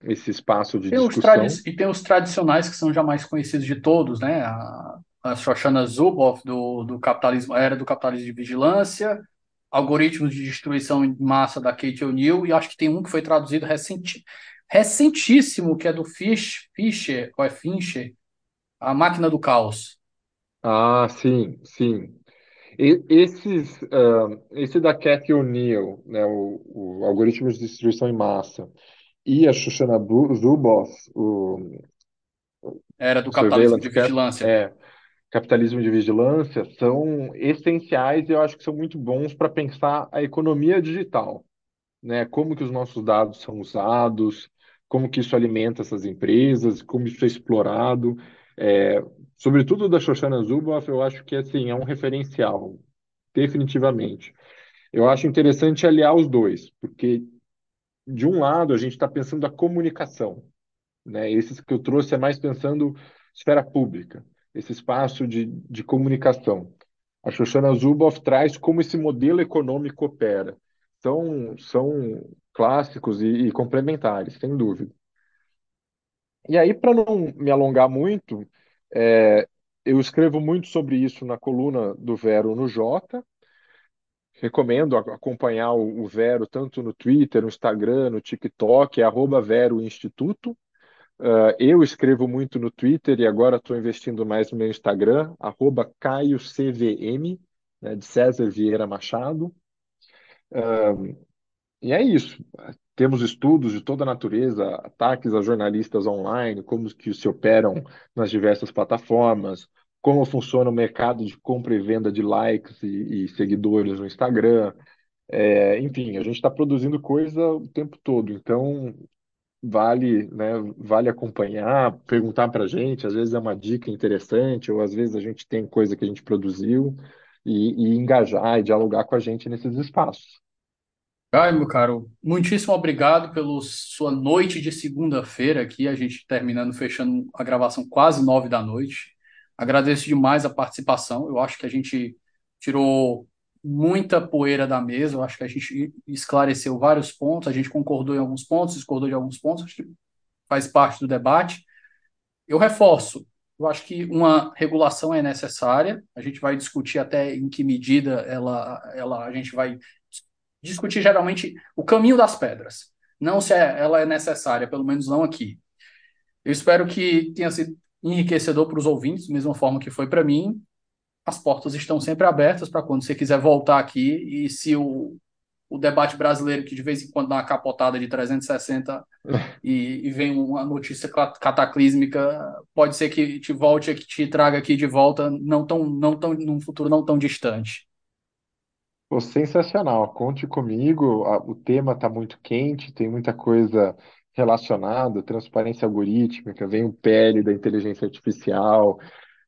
esse espaço de
Tem
discussão.
e tem os tradicionais que são já mais conhecidos de todos, né? A, a Shoshana Zuboff do, do capitalismo, era do capitalismo de vigilância, algoritmos de destruição em massa da Kate O'Neill, e acho que tem um que foi traduzido recenti, recentíssimo, que é do Fish, Fischer, ou é Fincher, A Máquina do Caos.
Ah, sim, sim. E- esses, ah, esse da Cathy O'Neill, né, o, o algoritmo de distribuição em massa, e a Shoshana Zuboff, o
Era do capitalismo de vigilância.
é, capitalismo de vigilância, são essenciais e eu acho que são muito bons para pensar a economia digital. né? Como que os nossos dados são usados, como que isso alimenta essas empresas, como isso é explorado. É, sobretudo da Shoshana Zuboff, eu acho que assim é um referencial, definitivamente. Eu acho interessante aliar os dois, porque de um lado a gente está pensando a comunicação, né? Esses que eu trouxe é mais pensando esfera pública, esse espaço de, de comunicação. A Shoshana Zuboff traz como esse modelo econômico opera. São, são clássicos e, e complementares, sem dúvida. E aí, para não me alongar muito, é, eu escrevo muito sobre isso na coluna do Vero no Jota. Recomendo acompanhar o, o Vero tanto no Twitter, no Instagram, no TikTok, é arroba Vero Instituto. Uh, eu escrevo muito no Twitter e agora estou investindo mais no meu Instagram, arroba CaioCVM, né, de César Vieira Machado. E é isso. Temos estudos de toda natureza, ataques a jornalistas online, como que se operam nas diversas plataformas, como funciona o mercado de compra e venda de likes e, e seguidores no Instagram. É, enfim, a gente está produzindo coisa o tempo todo, então vale, né, vale acompanhar, perguntar para a gente, às vezes é uma dica interessante, ou às vezes a gente tem coisa que a gente produziu, e, e engajar e dialogar com a gente nesses espaços.
Ai, meu caro, muitíssimo obrigado pela sua noite de segunda-feira aqui, a gente terminando, fechando a gravação quase nove da noite. Agradeço demais a participação. Eu acho que a gente tirou muita poeira da mesa, eu acho que a gente esclareceu vários pontos, a gente concordou em alguns pontos, discordou de alguns pontos, acho que faz parte do debate. Eu reforço, eu acho que uma regulação é necessária, a gente vai discutir até em que medida ela, ela a gente vai discutir geralmente o caminho das pedras, não se é, ela é necessária, pelo menos não aqui. Eu espero que tenha sido enriquecedor para os ouvintes, da mesma forma que foi para mim. As portas estão sempre abertas para quando você quiser voltar aqui e se o, o debate brasileiro, que de vez em quando dá uma capotada de 360 e, e vem uma notícia cataclísmica, pode ser que te volte, que te traga aqui de volta, não tão, não tão, num futuro não tão distante.
Pô, sensacional. Conte comigo. O tema está muito quente, tem muita coisa relacionada, transparência algorítmica, vem o PL da inteligência artificial.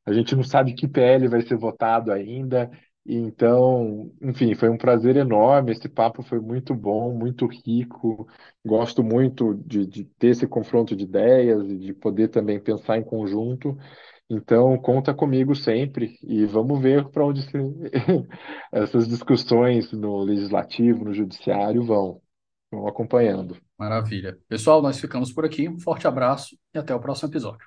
A gente não sabe que PL vai ser votado ainda. Então, enfim, foi um prazer enorme. Esse papo foi muito bom, muito rico. Gosto muito de, de ter esse confronto de ideias e de poder também pensar em conjunto. Então, conta comigo sempre e vamos ver para onde se- essas discussões no legislativo, no judiciário vão, vão acompanhando.
Maravilha. Pessoal, nós ficamos por aqui. Um forte abraço e até o próximo episódio.